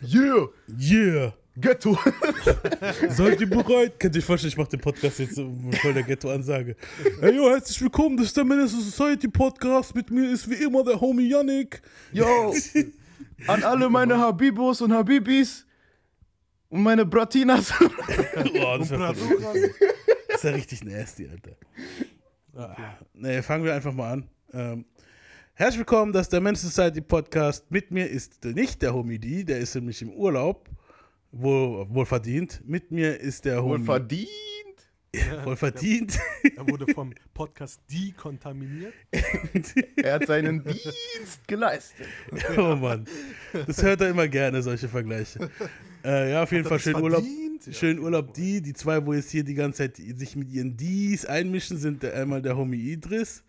Yeah! Yeah! Ghetto! Seid ihr bereit? Könnt ihr euch vorstellen, ich mache den Podcast jetzt mit voll der Ghetto-Ansage. Hey, yo, herzlich willkommen, das ist der Menace Society Podcast. Mit mir ist wie immer der Homie Yannick. Yo! An alle meine Habibos und Habibis und meine Bratinas. Boah, das wäre das ist ja richtig nasty, Alter. Ah, nee, fangen wir einfach mal an. Ähm, herzlich willkommen, das ist der Men's Society Podcast. Mit mir ist nicht der Homie D, der ist nämlich im Urlaub. Wohl, wohl verdient. Mit mir ist der Homie. Wohl verdient. Wohl verdient. Er wurde vom Podcast dekontaminiert. Er hat seinen Dienst geleistet. oh Mann. Das hört er immer gerne, solche Vergleiche. Äh, ja, auf jeden Fall das schön Urlaub. verdient? Ja. Schön Urlaub die. Die zwei, wo jetzt hier die ganze Zeit sich mit ihren Dies einmischen, sind der, einmal der Homie Idris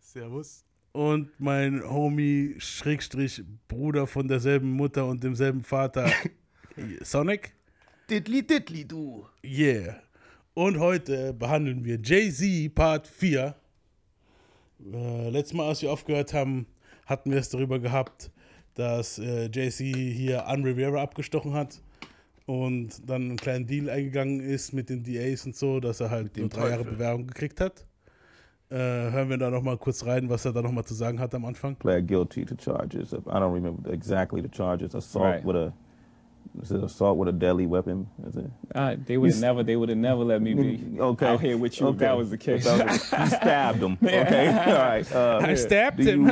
Servus. Und mein Homie Schrägstrich Bruder von derselben Mutter und demselben Vater Sonic. Diddly diddly du. Yeah. Und heute behandeln wir Jay-Z Part 4. Äh, letztes Mal, als wir aufgehört haben, hatten wir es darüber gehabt, dass äh, Jay-Z hier An Rivera abgestochen hat und dann einen kleinen Deal eingegangen ist mit den DAs und so, dass er halt nur drei Jahre Teufel. Bewährung gekriegt hat. Äh, hören wir da nochmal kurz rein, was er da nochmal zu sagen hat am Anfang. pled guilty to charges of I don't remember exactly the charges. Assault Right. with a is it assault with a deadly weapon? Is it? Uh, they would You have never, they would have never let me be Okay. out here with you if that was the case. That was- you stabbed him. Okay. All right. Uh, I stabbed do him.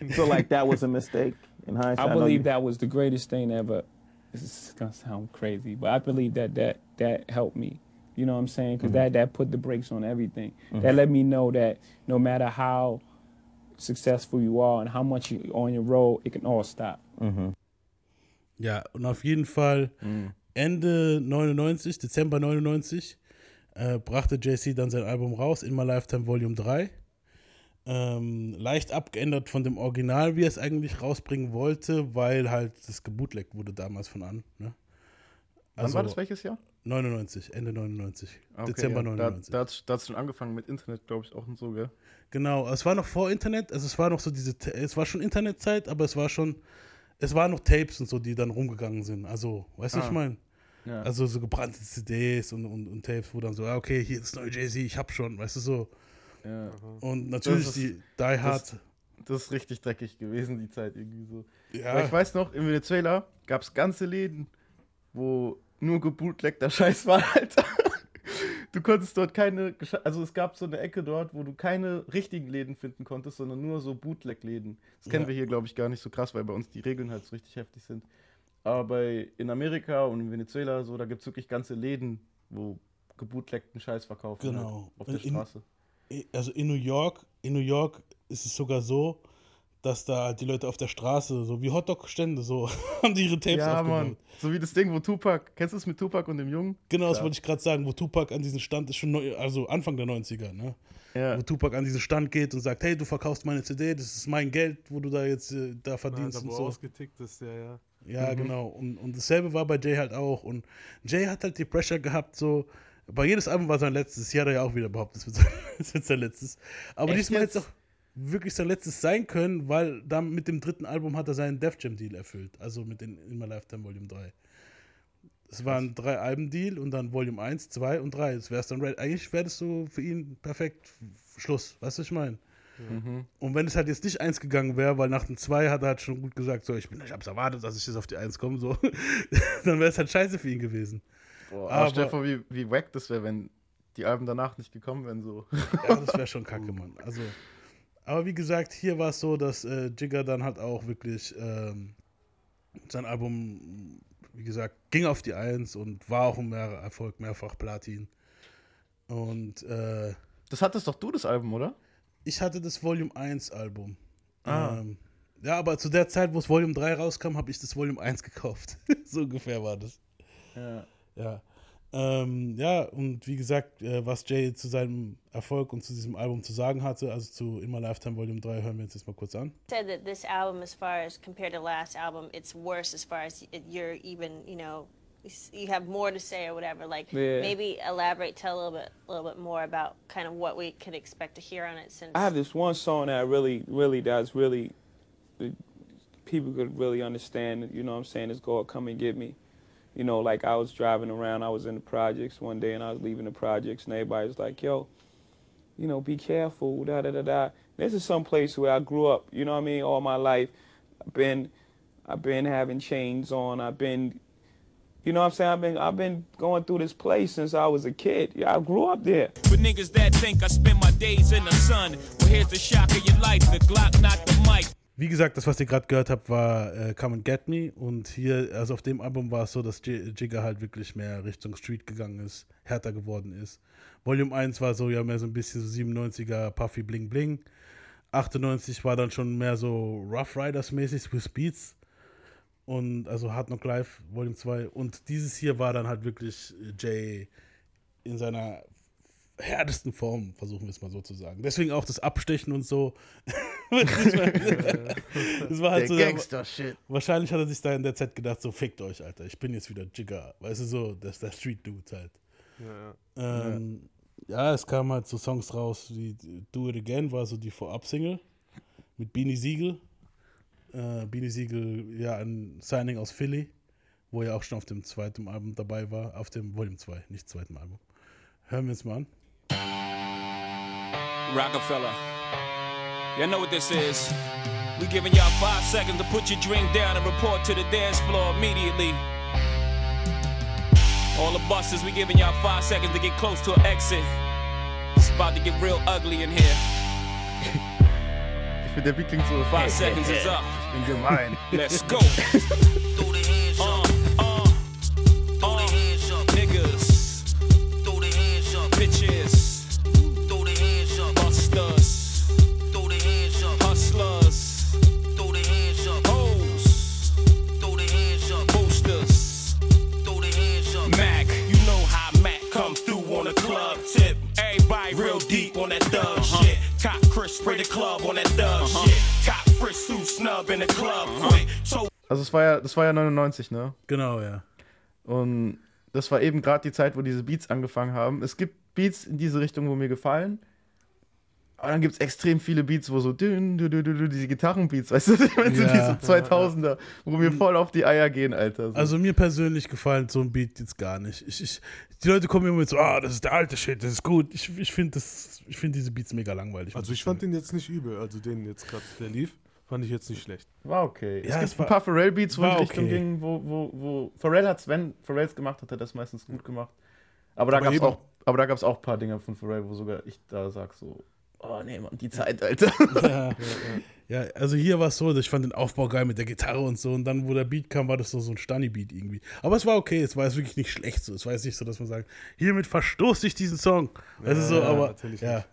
you feel like that was a mistake in hindsight? I know believe you- that was the greatest thing ever. This is gonna sound crazy, but I believe that that that helped me. You know what I'm saying? Because that that put the brakes on everything. That let me know that no matter how successful you are and how much you on your road, it can all stop. Ja, und auf jeden Fall Ende 99, Dezember 99, äh, brachte JC dann sein Album raus, In My Lifetime Volume 3. Ähm, leicht abgeändert von dem Original, wie er es eigentlich rausbringen wollte, weil halt das gebootlegt wurde damals von an. Ne? Wann war das welches Jahr? 99, Ende 99, Okay, Dezember ja. 99. Da, da hat da hat's schon angefangen mit Internet, glaube ich, auch und so, gell? Genau, es war noch vor Internet, also es war noch so diese, es war schon Internetzeit, aber es war schon, es waren noch Tapes und so, die dann rumgegangen sind. Also, weißt du, was Ah. ich meine? Ja. Also so gebrannte CDs und, und, und Tapes, wo dann so, ja, okay, hier ist das neue Jay-Z, ich hab schon, weißt du so. ja. Und natürlich Das ist- die Die Hard. Das ist richtig dreckig gewesen, die Zeit irgendwie so. Aber Ja, ich weiß noch, in Venezuela gab es ganze Läden, wo nur gebootlegter Scheiß war, Alter. Du konntest dort keine, also es gab so eine Ecke dort, wo du keine richtigen Läden finden konntest, sondern nur so Bootleg-Läden. Das kennen Ja. wir hier, glaube ich, gar nicht so krass, weil bei uns die Regeln halt so richtig heftig sind. Aber in Amerika und in Venezuela, so, da gibt es wirklich ganze Läden, wo gebootlegten Scheiß verkaufen. Genau. Halt, auf der In- Straße. also in New York, in New York ist es sogar so, dass da halt die Leute auf der Straße, so wie Hotdog-Stände, so haben die ihre Tapes Ja. Mann. So wie das Ding, wo Tupac, kennst du es mit Tupac und dem Jungen? Genau, das Klar. wollte ich gerade sagen, wo Tupac an diesen Stand ist schon neu, also Anfang der 90er, ne? Ja. Wo Tupac an diesen Stand geht und sagt, hey, du verkaufst meine CD, das ist mein Geld, wo du da jetzt äh, da Na, verdienst da wo und so. ausgetickt ist, ja, ja. Ja, genau. Und, und dasselbe war bei Jay halt auch. Und Jay hat halt die Pressure gehabt, so. Bei jedes Album war sein letztes. Hier hat er ja auch wieder behauptet, es wird sein, letztes. Aber Echt diesmal jetzt? auch wirklich sein letztes sein können, weil dann mit dem dritten Album hat er seinen Def Jam Deal erfüllt. Also mit den In My Lifetime Volume 3. Es war ein drei Alben Deal und dann Volume 1, 2 und 3. Das wär's dann right. Eigentlich wäre das so für ihn perfekt Schluss. Weißt du, was ich meine? Mhm. Und wenn es halt jetzt nicht eins gegangen wäre, weil nach dem 2 hat er halt schon gut gesagt, so, ich, bin, ich hab's erwartet, dass ich jetzt auf die 1 komme, so, dann wäre es halt scheiße für ihn gewesen. Boah, Aber- aber stell dir vor, wie, wie wack das wäre, wenn die Alben danach nicht gekommen wären, so. Ja, das wäre schon kacke, Mann. Also, aber wie gesagt, hier war es so, dass äh, Jigger dann halt auch wirklich ähm, sein Album, wie gesagt, ging auf die 1 und war auch ein mehr Erfolg, mehrfach Platin. Und äh, Das hattest doch du, das Album, oder? ich hatte das Volume 1 Album. Ah. Ähm, ja, aber zu der Zeit, wo es Volume 3 rauskam, habe ich das Volume 1 gekauft. so ungefähr war das. Ja. Ja. Ähm, ja, und wie gesagt, äh, was Jay zu seinem Erfolg und zu diesem Album zu sagen hatte, also zu In My Lifetime Volume 3, hören wir uns jetzt mal kurz an. said that this album, as far as compared to last album, it's worse as far as you're even, you know, you have more to say or whatever. Like Yeah. maybe elaborate, tell a little bit, a little bit more about kind of what we could expect to hear on it. Since I have this one song that I really, really, that's really, people could really understand, you know what I'm saying, is God come and get me. You know, like I was driving around, I was in the projects one day and I was leaving the projects and everybody was like, yo, you know, be careful, da da da da. This is some place where I grew up, you know what I mean, all my life. I've been I've been having chains on, I've been you know what I'm saying? I've been I've been going through this place since I was a kid. Yeah, I grew up there. For niggas that think I spend my days in the sun. Well, here's the shock of your life. The Glock, mic. Wie gesagt, das, was ihr gerade gehört habt, war äh, Come and Get Me. Und hier, also auf dem Album war es so, dass J Jigger halt wirklich mehr Richtung Street gegangen ist, härter geworden ist. Volume 1 war so, ja, mehr so ein bisschen so 97er Puffy Bling Bling. 98 war dann schon mehr so Rough Riders mäßig, Swiss Beats. Und also Hard Knock Live, Volume 2. Und dieses hier war dann halt wirklich Jay in seiner härtesten Form, versuchen wir es mal so zu sagen. Deswegen auch das Abstechen und so. das war halt Der so. Gangster-Shit. Wahrscheinlich hat er sich da in der Zeit gedacht, so fickt euch, Alter. Ich bin jetzt wieder Jigger. Weißt du so, das ist der Street Dude halt. Ja, ja. Ähm, ja. es kamen halt so Songs raus wie Do It Again, war so die Vorab-Single mit Beanie Siegel. Äh, Beanie Siegel, ja, ein Signing aus Philly, wo er auch schon auf dem zweiten Album dabei war, auf dem Volume 2, nicht zweiten Album. Hören wir uns mal an. Rockefeller. Y'all know what this is. We giving y'all five seconds to put your drink down and report to the dance floor immediately. All the buses, we giving y'all five seconds to get close to an exit. It's about to get real ugly in here. Ich finde, der Beat klingt so. Five seconds is up. bin gemein. Let's go. spray the club on that thug shit. Cop Chris Sue snub in the club quick. So Also, es war ja, das war ja 99, ne? Genau, ja. Und das war eben gerade die Zeit, wo diese Beats angefangen haben. Es gibt Beats in diese Richtung, wo mir gefallen. Aber dann gibt es extrem viele Beats, wo so dün, dün, dün, dün, diese Gitarrenbeats, weißt du, ich Ja. diese 2000er, wo mir voll auf die Eier gehen, Alter. So. Also mir persönlich gefällt so ein Beat jetzt gar nicht. Ich, ich, die Leute kommen immer mit so, ah, das ist der alte Shit, das ist gut. Ich, ich finde find diese Beats mega langweilig. Also ich fand den jetzt nicht übel. Also den jetzt gerade, der lief, fand ich jetzt nicht schlecht. war okay. Ja, es es gibt war- ein paar Pharrell-Beats, wo die Richtung okay. ging, wo, wo, wo Pharrell hat's, wenn Pharrell's gemacht hat, hat er das meistens gut gemacht. Aber da gab's eben- auch, aber da gab's auch ein paar Dinge von Pharrell, wo sogar ich da sag so, oh nee, Mann, die Zeit, Alter. Ja. ja, also hier war es so, ich fand den Aufbau geil mit der Gitarre und so. Und dann, wo der Beat kam, war das so, so ein Stunny-Beat irgendwie. Aber es war okay, es war jetzt wirklich nicht schlecht so. Es war jetzt nicht so, dass man sagt, hiermit verstoße ich diesen Song. Das ist so, Ja, aber natürlich ja.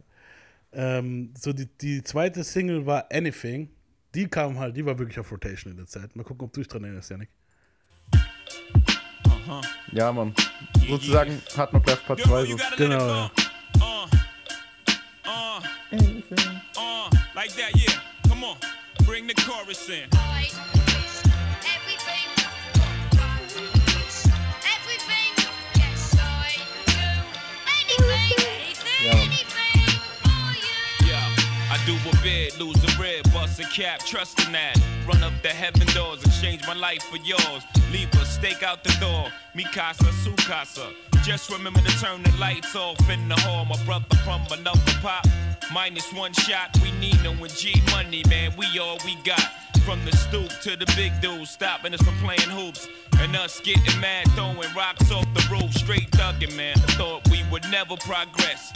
Ähm, so die, die zweite Single war Anything. Die kam halt, die war wirklich auf Rotation in der Zeit. Mal gucken, ob du dich dran erinnerst, Janik. ja, Mann. Sozusagen Knock Life Part 2 so. Genau, ja. Uh, uh, uh, like that, yeah. Come on, bring the chorus in. Do a bid, lose a rib, bust a cap, trusting that. Run up the heaven doors, exchange my life for yours. Leave a stake out the door, mi casa, su casa. Just remember to turn the lights off in the hall. My brother from another pop, minus one shot. We need no G money, man. We all we got. From the stoop to the big dudes, stopping us from playing hoops. And us getting mad, throwing rocks off the roof, straight thugging, man. Thought we would never progress.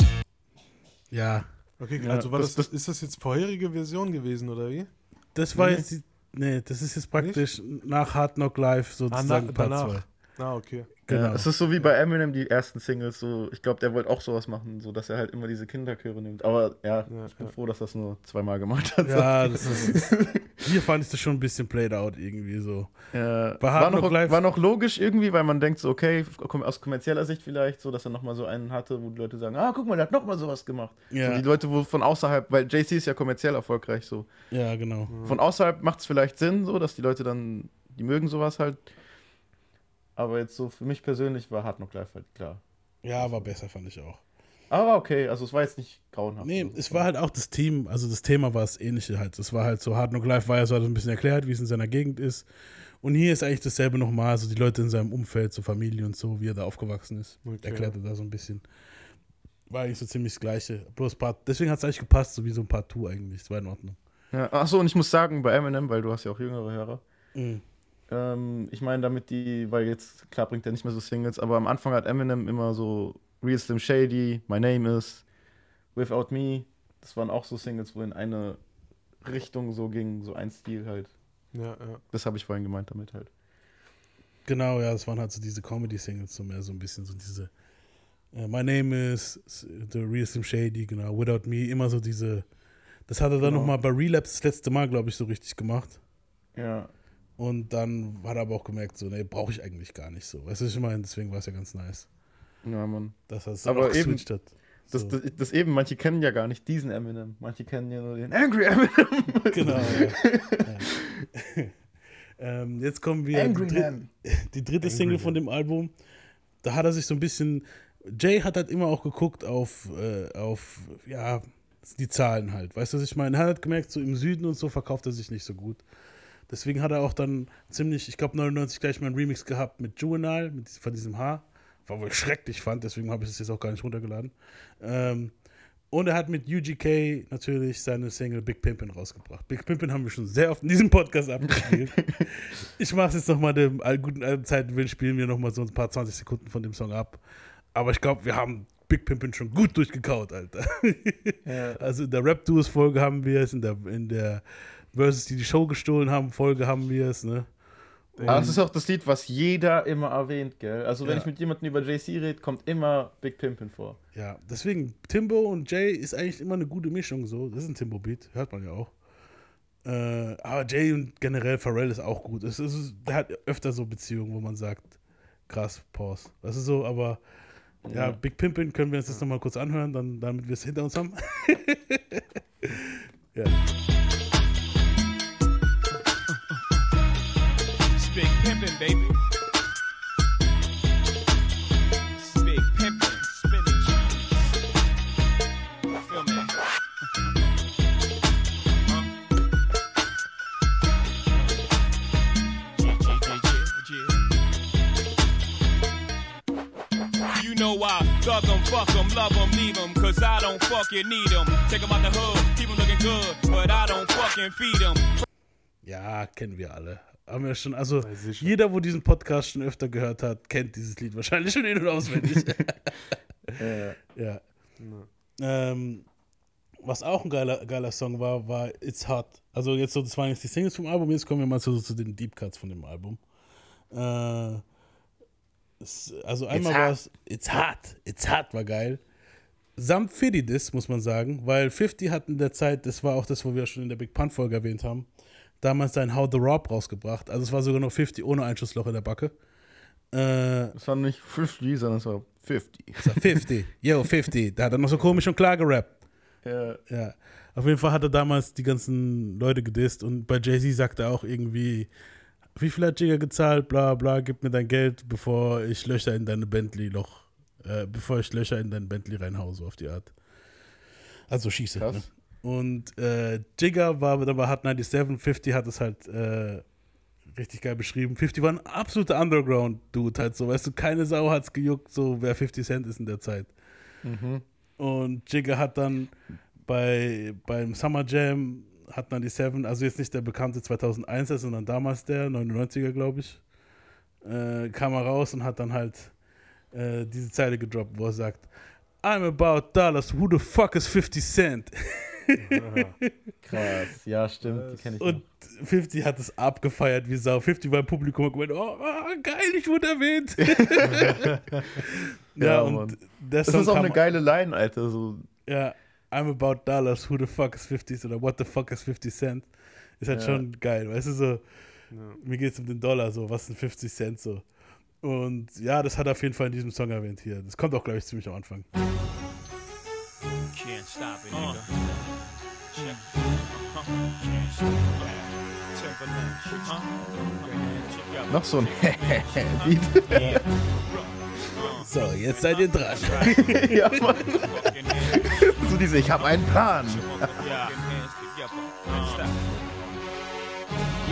Ja, Okay, Ja, also war das- das, ist das jetzt vorherige Version gewesen, oder wie? das war jetzt die, nee, das ist jetzt praktisch nach Hard Knock Live sozusagen na- Part danach. 2. Ah, okay. Genau. Ja, es ist so wie bei Eminem, die ersten Singles, so, ich glaube, der wollte auch sowas machen, so dass er halt immer diese Kinderchöre nimmt. Aber ja, Ja, ich bin ja. froh, dass das nur zweimal gemacht hat. Ja, das ist, hier fand ich das schon ein bisschen played out irgendwie so. War, noch, war noch logisch irgendwie, weil man denkt so, okay, aus kommerzieller Sicht vielleicht, so dass er nochmal so einen hatte, wo die Leute sagen, ah, guck mal, der hat nochmal sowas gemacht. Ja. So die Leute, wo von außerhalb, weil JC ist ja kommerziell erfolgreich so. Ja, genau. Von außerhalb macht es vielleicht Sinn, so, dass die Leute dann, die mögen sowas halt. Aber jetzt so für mich persönlich war Hard Knock Life halt klar. Ja, war besser, fand ich auch. Aber okay, also es war jetzt nicht grauenhaft. Nee, Also es war halt auch das Team, also das Thema war das ähnliche halt. Es war halt so, Hard Knock Life war ja so ein bisschen erklärt, wie es in seiner Gegend ist. Und hier ist eigentlich dasselbe nochmal, also die Leute in seinem Umfeld, so Familie und so, wie er da aufgewachsen ist. Okay. Erklärte da so ein bisschen. War eigentlich so ziemlich das Gleiche. Bloß Part, deswegen hat es eigentlich gepasst, so wie so ein Part 2 eigentlich. Es war in Ordnung. Ja, achso, und ich muss sagen, bei Eminem, weil du hast ja auch jüngere Hörer, Mhm. Ähm, ich meine damit die, weil jetzt, klar bringt er nicht mehr so Singles, aber am Anfang hat Eminem immer so Real Slim Shady, My Name Is, Without Me, das waren auch so Singles, wo in eine Richtung so ging, so ein Stil halt. Ja, ja. Das habe ich vorhin gemeint damit halt. Genau, ja, das waren halt so diese Comedy-Singles, so mehr so ein bisschen so diese äh, My Name is The Real Slim Shady, genau, Without Me, immer so diese, das hat er dann Genau. nochmal bei Relapse das letzte Mal, glaube ich, so richtig gemacht. Ja, Und dann hat er aber auch gemerkt, so, nee, brauche ich eigentlich gar nicht so. Weißt du, ich meine? Deswegen war es ja ganz nice, ja, Mann. dass er es Aber auch eben- hat. Das, So. das, das eben, manche kennen ja gar nicht diesen Eminem. Manche kennen ja nur den Angry Eminem. Genau. ja. Ähm, jetzt kommen wir Angry die, dritt, die dritte Single von dem Album. Da hat er sich so ein bisschen. Jay hat halt immer auch geguckt auf, äh, auf ja, die Zahlen halt. Weißt du, was ich meine? Er hat gemerkt, so im Süden und so verkauft er sich nicht so gut. Deswegen hat er auch dann ziemlich, ich glaube 99 gleich mal einen Remix gehabt mit Juvenile, mit, von diesem Haar. War wohl schrecklich fand, deswegen habe ich es jetzt auch gar nicht runtergeladen. Ähm, und er hat mit UGK natürlich seine Single Big Pimpin' rausgebracht. Big Pimpin' haben wir schon sehr oft in diesem Podcast abgespielt. ich mache es jetzt nochmal dem all- guten alten Zeiten willen, spielen wir nochmal so ein paar 20 Sekunden von dem Song ab. Aber ich glaube, wir haben Big Pimpin' schon gut durchgekaut, Alter. Also in der Rap-Duos-Folge haben wir es, in der, in der Versus, die die Show gestohlen haben, Folge haben wir es, ne? Aber das ist auch das Lied, was jeder immer erwähnt, gell? Also wenn Ja. ich mit jemandem über JC rede, kommt immer Big Pimpin' vor. Ja, deswegen, Timbo und Jay ist eigentlich immer eine gute Mischung so. Das ist ein Timbo-Beat, hört man ja auch. Äh, aber Jay und generell Pharrell ist auch gut. Es ist, der hat öfter so Beziehungen, wo man sagt, krass, Pause. Das ist so, aber ja, Big Pimpin' können wir uns jetzt nochmal kurz anhören, dann, damit wir es hinter uns haben. ja. Fuck 'em, love 'em, leave 'em, cause I don't fucking need 'em. Take 'em out the hood, keep 'em looking good, but I don't fucking feed 'em. Ja, kennen wir alle. Haben wir schon, also jeder, wo diesen Podcast schon öfter gehört hat, kennt dieses Lied wahrscheinlich schon in- und auswendig. ja. Ähm, was auch ein geiler, geiler Song war, war It's Hot. Also jetzt so, das waren jetzt die Singles vom Album, jetzt kommen wir mal zu, zu den Deep Cuts von dem Album. Äh, es, also einmal war es It's Hot, It's Hot war geil. Samt Fiddy Diss, muss man sagen, weil 50 hat in der Zeit, das war auch das, wo wir schon in der Big Pun Folge erwähnt haben, damals sein How the Rob rausgebracht. Also es war sogar noch 50 ohne Einschussloch in der Backe. Äh, Das war nicht 50, sondern es war 50. es war 50, yo, 50. Da hat er noch so komisch und klar gerappt. Ja. Ja, auf jeden Fall hat er damals die ganzen Leute gedisst und bei Jay-Z sagt er auch irgendwie, wie viel hat Jigga gezahlt, bla bla, gib mir dein Geld, bevor ich Löcher in deine Bentley-Loch, äh, bevor ich Löcher in dein Bentley reinhau, so auf die Art. Also schieße. Ne? Und äh, Jigga war aber bei Hot 97, 50 hat es halt äh, richtig geil beschrieben. 50 war ein absoluter Underground-Dude halt so, weißt du, keine Sau hat's gejuckt, so wer 50 Cent ist in der Zeit. Und Jigga hat dann bei, beim Summer Jam, hat dann die Seven, also jetzt nicht der bekannte 2001er, sondern damals der, 99er glaube ich, äh, kam er raus und hat dann halt äh, diese Zeile gedroppt, wo er sagt, I'm about dollars, who the fuck is 50 Cent? Krass. Ja, stimmt, die kenne ich Und 50 hat es abgefeiert wie Sau. 50 war im Publikum und gemeint, oh, ah, geil, ich wurde erwähnt. ja, Ja, und Das ist auch eine geile Line, Alter. So, Ja, I'm about dollars, who the fuck is 50 oder what the fuck is 50 Cent? Ist halt Ja. schon geil, weißt du, so, mir geht es um den Dollar, so, was sind 50 Cent, so. Und ja, das hat er auf jeden Fall in diesem Song erwähnt hier. Das kommt auch, glaube ich, ziemlich am Anfang. Can't stop it, nigga. Check. Can't stop it. Timberland. Check out. noch so ein Beat. So, jetzt seid ihr dran. ja, Mann. Diese, ich habe einen Plan.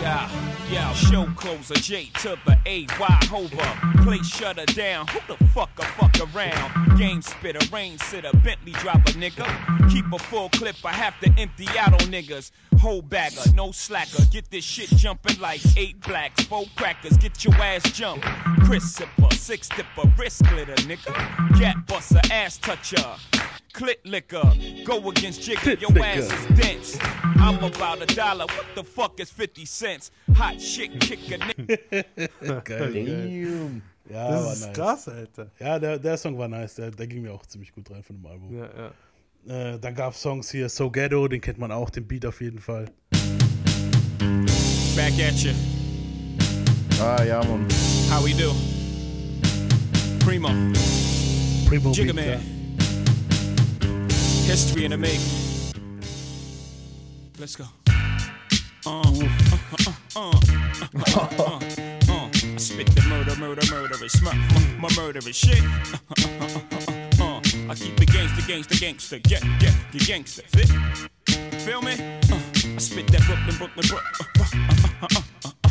Yeah. Yeah, show closer, J to the A, Y hover. Play shutter down, who the fuck a fuck around? Game spitter, rain sitter, Bentley dropper, nigga. Keep a full clip, I have to empty out on niggas. Whole bagger, no slacker, get this shit jumping like eight blacks, four crackers, get your ass jumped. Chris sipper, six dipper, wrist glitter, nigga. Gat buster, ass toucher. Clit liquor, go against Jigga, your ass is dense. I'm about a dollar, what the fuck is 50 cents? Hot shit kicker. Geil. Damn. Ja, Das war ist nice. krass, Alter. Ja, der, der Song war nice. Der, der ging mir auch ziemlich gut rein von dem Album. Ja, ja. Äh, dann gab es Songs hier, So Ghetto, den kennt man auch, den Beat auf jeden Fall. Back at you, Ah, ja, Mann. how we do? Primo, Primo Jigga Beat, ja. History in the making. Let's go. Uh, uh, uh, uh, uh, uh, uh. Spit the murder, murder, murderous, mur- mur- mur- murderous shit. Uh, uh, uh, uh, uh, uh. I keep the gangster, gangster, gangster, get, get, the gangster. Fit? Feel me? Uh, I spit that Brooklyn, Brooklyn, Brooklyn.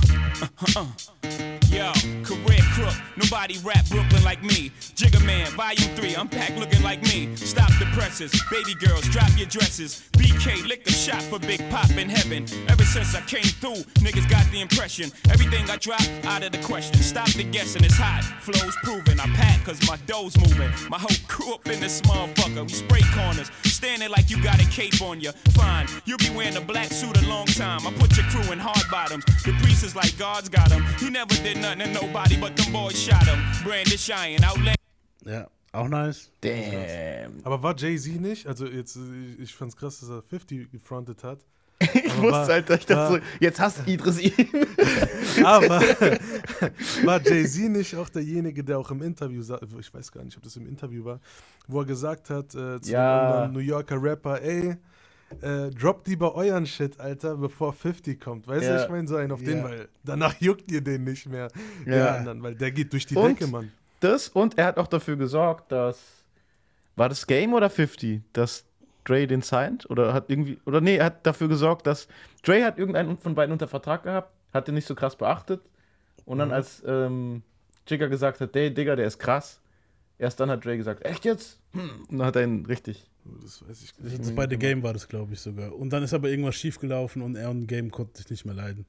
Yo, career crook, nobody rap Brooklyn like me. Jigga Man, volume 3, I'm packed looking like me. Stop the presses, baby girls, drop your dresses. BK, lick a shot for Big Pop in heaven. Ever since I came through, niggas got the impression. Everything I drop, out of the question. Stop the guessing, it's hot. Flow's proven, I pack cause my dough's moving. My whole crew up in this motherfucker. We spray corners, standing like you got a cape on you. Fine, you'll be wearing a black suit a long time. I put your crew in hard bottoms. The priest is like God's got him. He never did nothing to nobody, but them boys shot him. Brandish Iron, outlet. Ja, auch nice. Damn. Aber war Jay-Z nicht? Also jetzt, ich fand's krass, dass er 50 gefrontet hat. Ich Aber wusste, war- Alter, ich dachte so, jetzt hasst Idris ihn. Aber war Jay-Z nicht auch derjenige, der auch im Interview, ich weiß gar nicht, ob das im Interview war, wo er gesagt hat äh, zu Ja. anderen New Yorker Rapper, ey, äh, droppt lieber euren Shit, Alter, bevor 50 kommt. Weißt du, Ja. ich meine so einen auf den, Ja. weil danach juckt ihr den nicht mehr. Den Ja. anderen, weil der geht durch die Und? Decke, Mann. Das und er hat auch dafür gesorgt, dass. War das Game oder 50? Dass Dre den signed? Oder hat irgendwie. Oder nee, er hat dafür gesorgt, dass. Dre hat irgendeinen von beiden unter Vertrag gehabt, hat den nicht so krass beachtet. Und dann, als ähm, Jigga gesagt hat, ey, Digga, der ist krass, erst dann hat Dre gesagt, echt jetzt? Hm. Und dann hat er ihn richtig. Das weiß ich Das nicht. ist bei The Game war das, glaube ich, sogar. Und dann ist aber irgendwas schiefgelaufen und er und Game konnten sich nicht mehr leiden.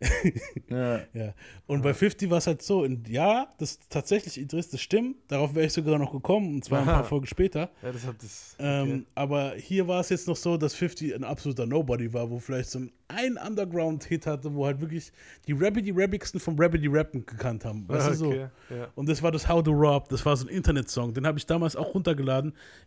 Ja. Ja. Und bei 50 war es halt so, und ja, das ist tatsächlich Idris, das stimmt. Darauf wäre ich sogar noch gekommen, und zwar ein paar Folgen später. Ja, das hat das. Ähm, aber hier war es jetzt noch so, dass 50 ein absoluter Nobody war, wo vielleicht so ein, ein Underground-Hit hatte, wo halt wirklich die Rabbity Rabbigsten vom Rabbity Rappen gekannt haben. Weißt du so? Okay, ja. Und das war das How to Rob, das war so ein Internetsong. Den habe ich damals auch runtergeladen.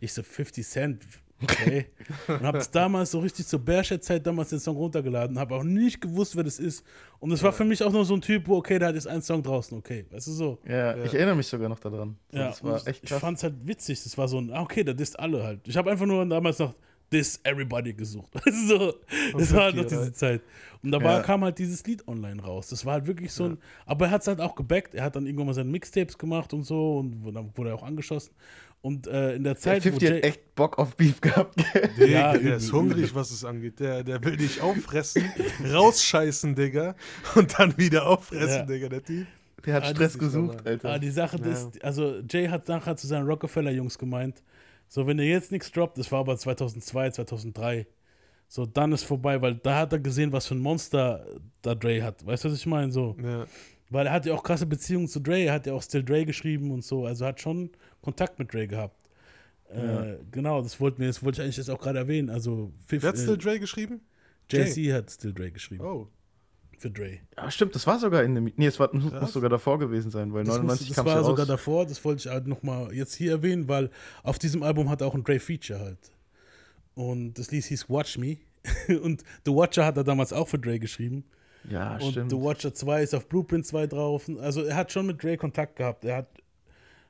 Ich so, 50 Cent, okay. und habe es damals so richtig zur Bärschat-Zeit damals den Song runtergeladen, habe auch nicht gewusst, wer das ist. Und das war für mich auch noch so ein Typ, wo, okay, da hat jetzt einen Song draußen, okay. Weißt du so? Ja, ich erinnere mich sogar noch daran. So, Ja, das war echt ich krass. fand's halt witzig. Das war so ein, ah, okay, das ist alle halt. Ich habe einfach nur damals noch This Everybody gesucht. So, das war halt noch 50, diese? Zeit. Und da war, Ja. kam halt dieses Lied online raus. Das war halt wirklich so ein, aber er hat es halt auch gebackt. Er hat dann irgendwann mal seine Mixtapes gemacht und so und dann wurde er auch angeschossen. Und äh, in der Der Zeit, 50 Jay- hat echt Bock auf Beef gehabt. Der, Ja, der ist hungrig, was es angeht. Der, der will dich auffressen, rausscheißen, Digga, und dann wieder auffressen, Ja. Digga, der Typ. Der hat Ah, Stress gesucht, aber- Alter. Ah, die Sache Ja. ist, also Jay hat nachher zu seinen Rockefeller-Jungs gemeint, so wenn ihr jetzt nichts droppt, das war aber 2002, 2003, so dann ist vorbei, weil da hat er gesehen, was für ein Monster da Dre hat. Weißt du, was ich meine? So, Ja. weil er hat ja auch krasse Beziehungen zu Dre, er hat ja auch Still Dre geschrieben und so, also hat schon Kontakt mit Dre gehabt. Äh, genau, das wollte das wollte ich eigentlich jetzt auch gerade erwähnen. Also Fif- Wer hat Still äh, Dre geschrieben? Jay-Z hat Still Dre geschrieben Oh. für Dre. Ja, stimmt, das war sogar in dem. Nee, es war, muss sogar davor gewesen sein, weil Das, 99 muss, das war ja sogar raus. davor, das wollte ich halt nochmal jetzt hier erwähnen, weil auf diesem Album hat er auch ein Dre-Feature halt. Und das Lied hieß Watch Me. Und The Watcher hat er damals auch für Dre geschrieben. Ja, und stimmt. The Watcher 2 ist auf Blueprint 2 drauf. Also er hat schon mit Dre Kontakt gehabt. Er hat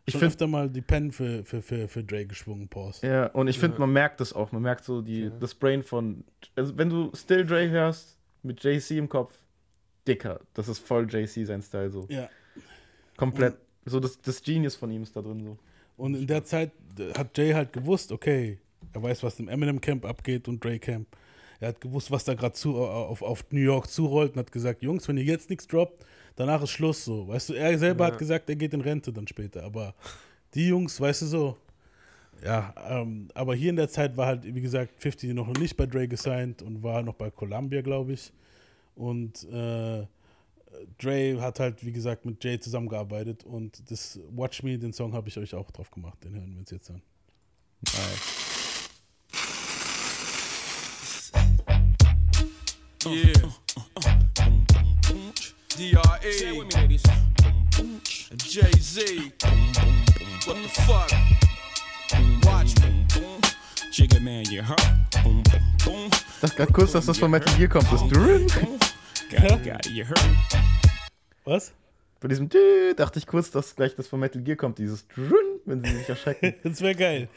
Ich schon find- öfter mal die Pen für, für, für, für Dre geschwungen, Pause. Ja, und ich finde, man merkt das auch. Man merkt so die, das Brain von. Also, wenn du Still Dre hörst, mit JC im Kopf, dicker. Das ist voll JC sein Style so. Ja. Komplett so das, das Genius von ihm ist da drin so. Und in der Zeit äh, hat Jay halt gewusst, okay, er weiß, was im Eminem Camp abgeht und Dre Camp. Er hat gewusst, was da gerade zu, auf, auf New York zurollt und hat gesagt, Jungs, wenn ihr jetzt nichts droppt, danach ist Schluss so. Weißt du, er selber Ja. hat gesagt, er geht in Rente dann später. Aber die Jungs, weißt du so, ja, ähm, aber hier in der Zeit war halt, wie gesagt, 50 noch nicht bei Dre gesigned und war noch bei Columbia, glaube ich. Und äh, Dre hat halt, wie gesagt, mit Jay zusammengearbeitet und das Watch Me, den Song habe ich euch auch drauf gemacht. Den hören wir uns jetzt an. Yeah. DRE. Say it with me, ladies. Jay Z. What the fuck? Watch me. Jigga man, you hurt. Boom, boom, boom. Ich dachte gerade kurz, dass das von Metal Gear kommt. Das hurt. Was? Bei diesem Dü dachte ich kurz, dass gleich das von Metal Gear kommt. Dieses Drrrn, wenn sie sich erschrecken. Das wäre geil.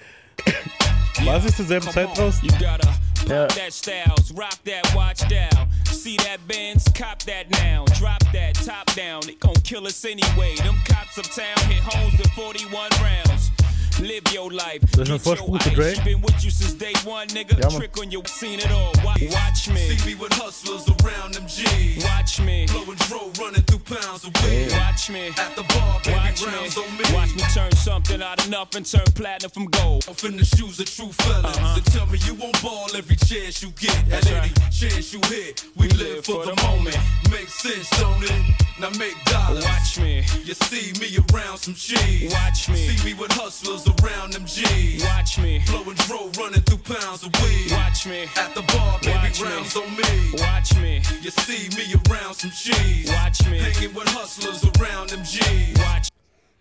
War es nicht zur selben Zeit gotta pop Yeah. that styles, rock that watch down. See that Benz, cop that now. Drop that top down, they gon' kill us anyway. Them cops uptown hit homes with 41 rounds. Live your life. Soll ich mal Get your vorspulen zu ice. Dre? She Been with you since day one, nigga. Ja, Mann. Trick on you, seen it all. Wa- Watch me, See me with hustlers around them G's. watch me, Blowing dro, running through pounds of weed. watch me. At the bar, baby, Watch rounds on me, me. watch me turn something out of nothing, turn platinum from gold. Off in the shoes of true fellas. And tell me you won't ball every chance you get. Uh-huh. That's At any right. chance you hit, we, live for, the moment. Makes sense, don't it? Now make dollars. Watch me, You see me around some cheese. Watch me. See me with hustlers around them G's. watch me, Blowing dro, running through pounds of weed. watch me, At the bar, baby, Watch me. rounds on me. watch me, You see me around some cheese. watch me, Hanging with hustlers around them G's. watch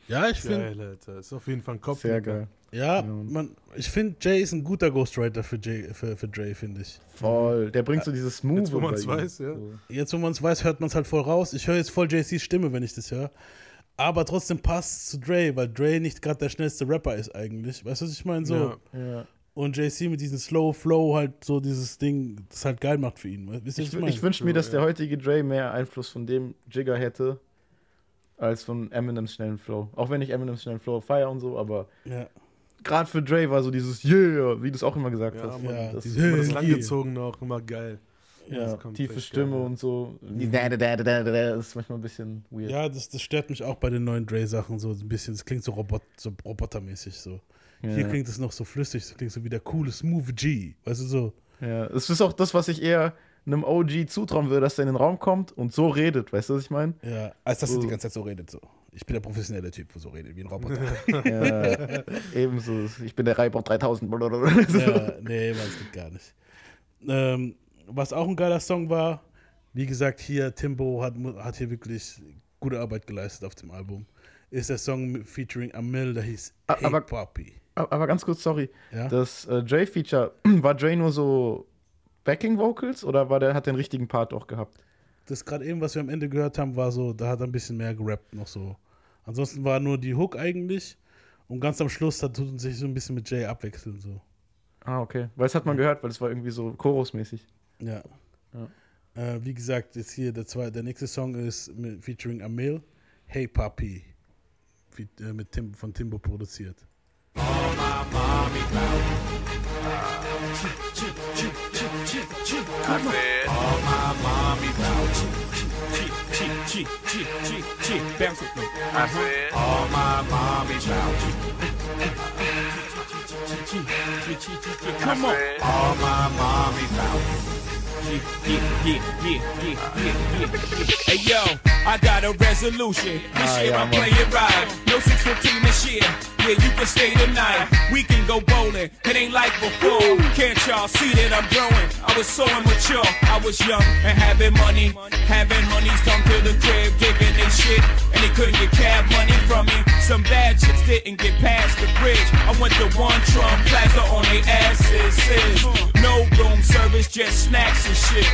Ja, ich finde, Alter. Ist auf jeden Fall ein Kopf. Sehr geil. Ja, man, ich finde, Jay ist ein guter Ghostwriter für, Jay, für, für Dre, finde ich. Voll. Der bringt so dieses Smooth. Jetzt, wo man's weiß, ja. Jetzt, wo man es weiß, hört man es halt voll raus. Ich höre jetzt voll JC's Stimme, wenn ich das höre. Aber trotzdem passt zu Dre, weil Dre nicht gerade der schnellste Rapper ist eigentlich. Weißt du, was ich meine? So. Ja. Ja. Und JC mit diesem Slow Flow halt so dieses Ding, das halt geil macht für ihn. Wisst ihr, Ich, ich ich wünsche mir, dass der heutige Dre mehr Einfluss von dem Jigger hätte, als von Eminems schnellen Flow. Auch wenn ich Eminems schnellen Flow feiere und so, aber ja. Gerade für Dre war so dieses Yeah, wie du es auch immer gesagt Ja, hast. Mann, Ja, das, diese- Aber das Yeah. langgezogen auch immer geil. ja, das tiefe Stimme geil. und so. Da, da, ist manchmal ein bisschen weird. Ja, das, das stört mich auch bei den neuen Dre-Sachen so ein bisschen. Es klingt so, Robot, so robotermäßig so. Hier Ja. klingt es noch so flüssig, es klingt so wie der coole Smooth G. Weißt du so? Ja, es ist auch das, was ich eher einem OG zutrauen würde, dass er in den Raum kommt und so redet. Weißt du, was ich meine? Ja, als dass er So. die ganze Zeit so redet so. Ich bin der professionelle Typ, wo so redet, wie ein Roboter. Ja, ebenso. Ich bin der Reibach 3000. blablabla. ja, nee, man, das geht gar nicht. Ähm, was auch ein geiler Song war, wie gesagt, hier, Timbo hat, hat hier wirklich gute Arbeit geleistet auf dem Album, ist der Song featuring Amil, der hieß Hey aber- Papi. Aber ganz kurz, sorry. Ja? Das äh, Dre-Feature, war Dre nur so Backing-Vocals oder war der, hat der einen richtigen Part auch gehabt? Das gerade eben, was wir am Ende gehört haben, war so, da hat er ein bisschen mehr gerappt noch so. Ansonsten war nur die Hook eigentlich und ganz am Schluss hat tut sich so ein bisschen mit Jay abwechseln so. Ah, okay. Weil das hat man gehört, weil es war irgendwie so chorusmäßig. Ja. Ja. Äh, wie gesagt, jetzt hier der, zwei, der nächste Song ist mit, featuring Amil, Hey Papi, Fe- äh, mit Tim, von Timbo produziert. G, G, G, G, G, bounce with me. I said, all my mommy Come on. all my mommy vouches. Hey yo, I got a resolution. This year I'm playing right. No 615 this year. Yeah, you can stay tonight. We can go bowling. It ain't like before. Can't y'all see that I'm growing? I was so immature. I was young and having money. Having honeys come to the crib, digging they shit. And they couldn't get cab money from me. Some bad chicks didn't get past the bridge. I went to one Trump Plaza on their asses. No no room service, just snacks and shit.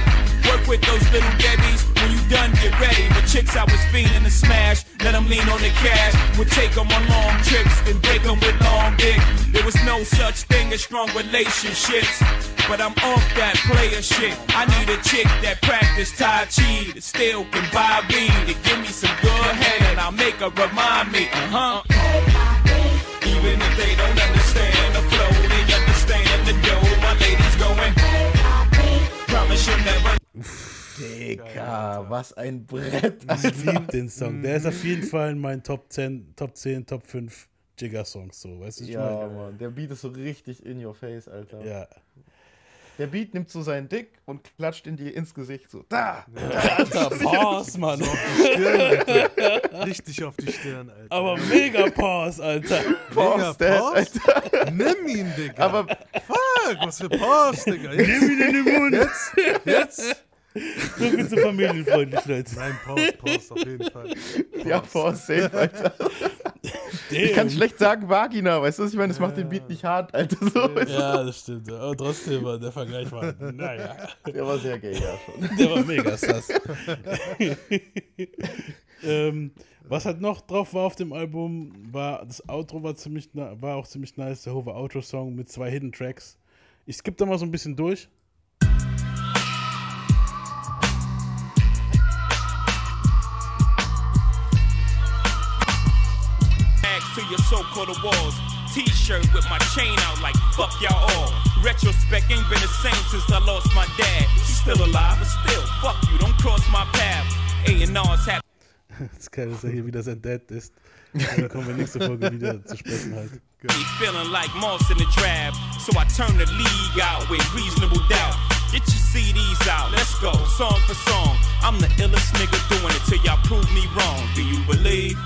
Work with those little deadies. When you done, get ready. The chicks I was fiending to smash, let them lean on the cash. Would take them on long trips, then break them with long dick. There was no such thing as strong relationships. But I'm off that player shit. I need a chick that practice Tai Chi, that still can buy weed, to give me some good head, and I'll make her remind me. Uh huh. Even if they don't understand the flow, they understand the dough. My lady's going. Digga, was ein Brett, Ich liebe den Song. Der ist auf jeden Fall in meinen Top 10, Top 10, Top 5 Jigger-Songs. So, weißt du, ich Ja, meine? Mann, der Beat ist so richtig in your face, Alter. Ja. Der Beat nimmt so seinen Dick und klatscht in dir ins Gesicht so. Da! Alter, Pause, Mann. Stirn, Alter. Richtig auf die Stirn, Alter. Aber mega Pause, Alter. Mega Pause, Dad, Pause? Alter. Nimm ihn, Digga. Aber Fuck, was für Pause, Digga. Jetzt, Nimm ihn in den Mund. jetzt, jetzt. So viel zu familienfreundlich, Leute. Nein, Pause, Pause, auf jeden Fall. ja, Pause, safe, Alter. Ich Damn. kann schlecht sagen Vagina, weißt du? was Ich meine, das macht den Beat nicht hart, Alter. So, weißt du? Ja, das stimmt. Aber trotzdem, war der Vergleich war, naja, Der war sehr gay, ja schon. der war mega sass. ähm, was halt noch drauf war auf dem Album, war, das Outro war ziemlich, war auch ziemlich nice, der Hover Outro Song mit zwei Hidden Tracks. Ich skippe da mal so ein bisschen durch. To your so-called walls. T-shirt with my chain out like fuck y'all all. Retrospect ain't been the same since I lost my dad. He's still alive, but still, fuck you, don't cross my path. A&R's have Das ist geil, dass er hier wieder sein Dad ist. Da kommen wir nächste Folge wieder zu sprechen halt. me feeling like moss in the draft. So I turn the league out with reasonable doubt. Get your CDs out, let's go, song for song. I'm the illest nigga doing it till y'all prove me wrong. Do you believe?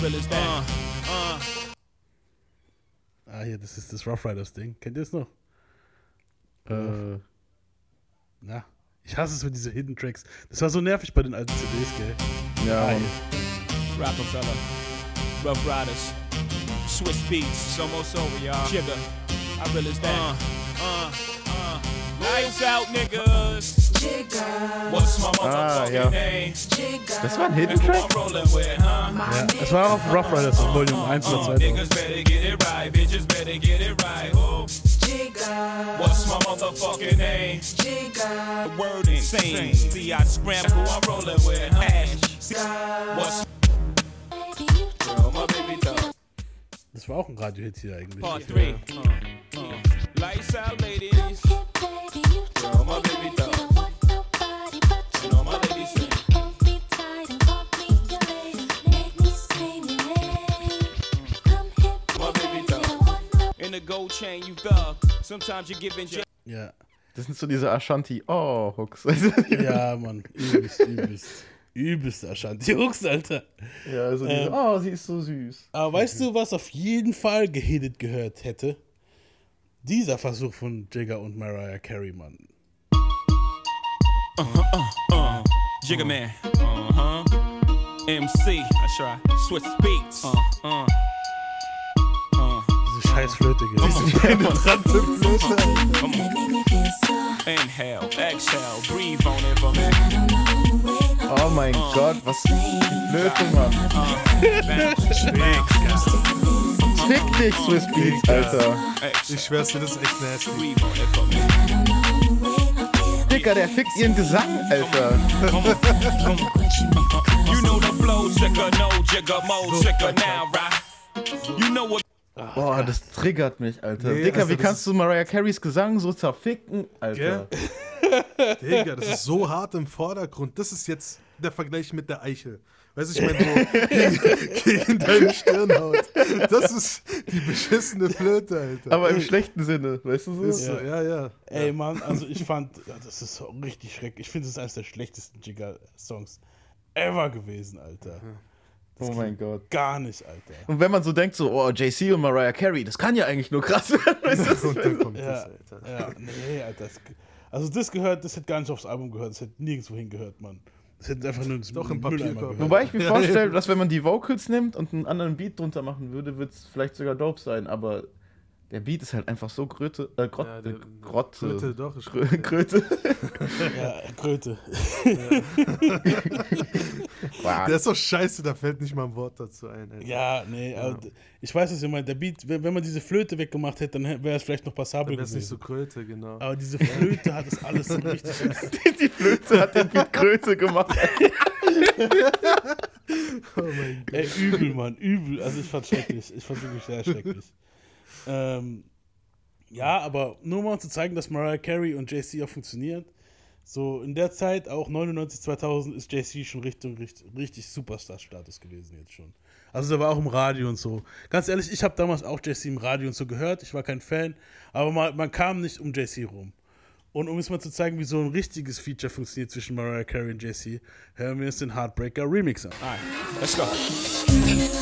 Real as that. Uh, uh. Ah, hier, das ist das Rough Riders Ding. Kennt ihr es noch? Äh, Na, ich hasse es mit diesen Hidden Tracks. Das war so nervig bei den alten CDs, gell? ja, Ah. Rockefeller, Rough Riders, Swiss Beats, it's almost over, y'all. Jigger, I realize that. Uh, uh, uh. Lights out, niggas. What's my Ah, motherfucking ja. name? Das war ein Hidden Who Track? I'm rolling with, huh? Ja, es war auch auf Rough Riders auf Volume 1 oder Uh, 2. niggas better get it right, bitches better get it right. Oh. What's my motherfucking name? The word insane. See, I scramble, I'm rolling with hash. What's Yo, my baby dog. Das war auch ein Radio-Hit hier eigentlich. Part 3. Uh, uh. Lights out, ladies. Yo, my baby Ja. Das sind so diese Ashanti oh Hooks. weißt du? ja, Mann. Übelst, übelst. Übelst Ashanti Hooks, Alter. Ja, also diese, Ähm. oh, sie ist so süß. Aber weißt du, was auf jeden Fall gehittet gehört hätte? Dieser Versuch von Jigger und Mariah Carey, Mann. Uh, Jigga Man. Uh huh. MC. That's right. Swiss Beats. Uh, uh. Uh. Diese scheiß Flöte, gell? Come on. Inhale, exhale, breathe on it for me. Oh mein Gott, was die Flöte, Mann. Fick dich, Swiss Beats, Alter. Ich schwör's dir, das ist echt nasty. On. Dicker, der fickt ihren Gesang, Alter. You know the flow, Jigga, no Jigga, mo Jigga now, right? You know what? Boah, das triggert mich, Alter. Nee, Dicker, also wie kannst du Mariah Careys Gesang so zerficken, Alter? Digga, das ist so hart im Vordergrund. Das ist jetzt der Vergleich mit der Eichel. Weißt du, ich meine, so gegen, gegen deine Stirnhaut. Das ist die beschissene Flöte, Alter. Aber im schlechten Sinne, weißt du so? ist so, ja, ja. Ey, Mann, also ich fand, ja, das ist richtig schrecklich. Ich finde, das ist eines der schlechtesten Jigger-Songs ever gewesen, Alter. Oh mein Gott. Gar nicht, Alter. Und wenn man so denkt, so, oh, JC und Mariah Carey, das kann ja eigentlich nur krass werden, weißt du? Und dann kommt Ja, das, Alter. ja, nee, Alter. Das, also das gehört, das hätte gar nicht aufs Album gehört, das hätte nirgendwo hingehört, Mann. Das hätte einfach nur ins Doch im Papierkorb. gehört. Wobei ich mir vorstelle, dass wenn man die Vocals nimmt und einen anderen Beat drunter machen würde, wird es vielleicht sogar dope sein, aber der Beat ist halt einfach so Gröte, äh, Grott, Ja, der- äh, Grotte. Kröte, doch, ist Grö gut, ja. Kröte. Ja, Kröte. Der ist doch scheiße, da fällt nicht mal ein Wort dazu ein. Alter. Ja, nee, aber d- ich weiß, was ihr meint. Der Beat, wenn, man diese Flöte weggemacht hätte, dann wäre es vielleicht noch passabel Dann wäre es nicht gewesen. so Kröte, genau. aber diese Flöte hat das alles so richtig. Die Flöte hat den Beat Kröte gemacht. Oh mein Gott. Ey, übel, Mann, übel. Also ich fand schrecklich. Ich fand wirklich sehr schrecklich. Ähm, ja, aber nur mal zu zeigen, dass Mariah Carey und JC auch funktioniert. So in der Zeit, auch 99, 2000, ist JC schon Richtung richtig, richtig Superstar-Status gewesen jetzt schon. Also der war auch im Radio und so. Ganz ehrlich, ich habe damals auch JC im Radio und so gehört. Ich war kein Fan, aber man, man kam nicht um JC rum. Und um es mal zu zeigen, wie so ein richtiges Feature funktioniert zwischen Mariah Carey und JC, hören wir uns den Heartbreaker Remix an. Alright, let's go.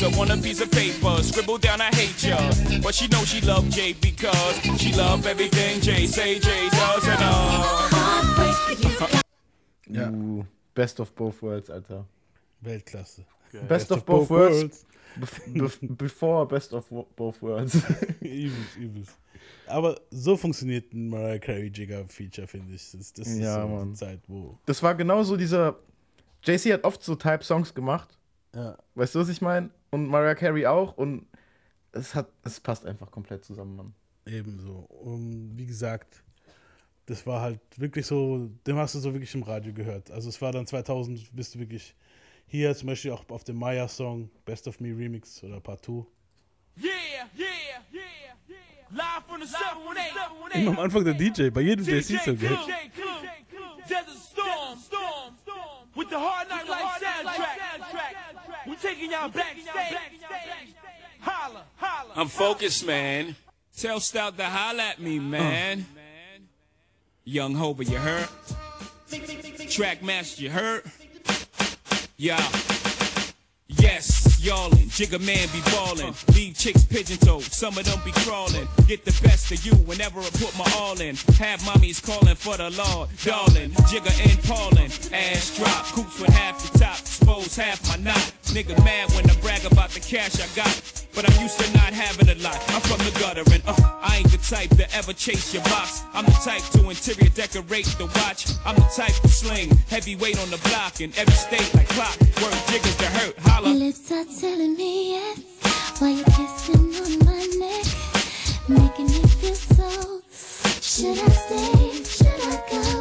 her want a piece of paper. Scribble down, I hate ya. But she know she love Jay because she love everything Jay say Jay does and uh. Ja. Uh, best of both worlds, Alter. Weltklasse. Best, of both, worlds. Bef before best of both worlds. übelst, übelst. Aber so funktioniert ein Mariah Carey Jigger Feature, finde ich. Das, das ist Ja, so Mann. die Zeit, wo. das war genauso dieser. JC hat oft so Type-Songs gemacht. Ja. Weißt du, was ich meine? Und Mariah Carey auch. Und es hat, es passt einfach komplett zusammen, Mann. Ebenso. Und wie gesagt, das war halt wirklich so, den hast du so wirklich im Radio gehört. Also es war dann 2000, bist du wirklich hier zum Beispiel auch auf dem Maya-Song Best of Me Remix oder Part 2. Yeah, yeah, yeah, yeah. Live from the 718. Immer am Anfang der DJ, bei jedem JC-Song. Clue. Desert Storm, Storm, with the Hard Night Life soundtrack. We taking y'all backstage. Holla, holla. I'm focused, man. Tell Stout to holla at me, uh-huh. man. Young Hova, you heard? Track Master, you heard? Yeah. Yes, y'allin', Jigga man be ballin'. Uh-huh. Leave chicks pigeon toed, some of them be crawlin'. Get the best of you whenever I put my all in. Have mommies callin' for the law, darling. Jigga and Paulin', ass drop, coops with half the top, expose half my knot. Nigga mad when I brag about the cash I got. But I'm used to not having a lot. I'm from the gutter and uh, I ain't the type to ever chase your box. I'm the type to interior decorate the watch. I'm the type to sling heavyweight on the block in every state like clock. Work jiggers to hurt, Your holla. lips are telling me yes while you're kissing on my neck, making me feel so. Should I stay? Should I go?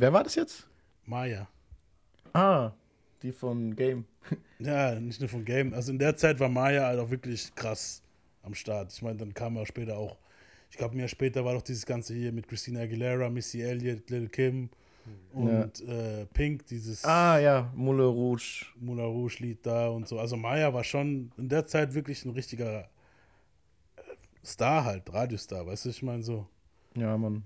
Wer, war das jetzt? Maya. Ah, die von Game. Ja, nicht nur von Game. Also in der Zeit war Maya halt auch wirklich krass am Start. Ich meine, dann kam er später auch, ich glaube, ein Jahr später war doch dieses Ganze hier mit Christina Aguilera, Missy Elliott, Lil Kim und äh, Pink, dieses Ah ja, Moulin Rouge. Moulin Rouge Lied da und so. Also Maya war schon in der Zeit wirklich ein richtiger äh, Star halt, Radiostar, weißt du, ich meine so. Ja, Mann.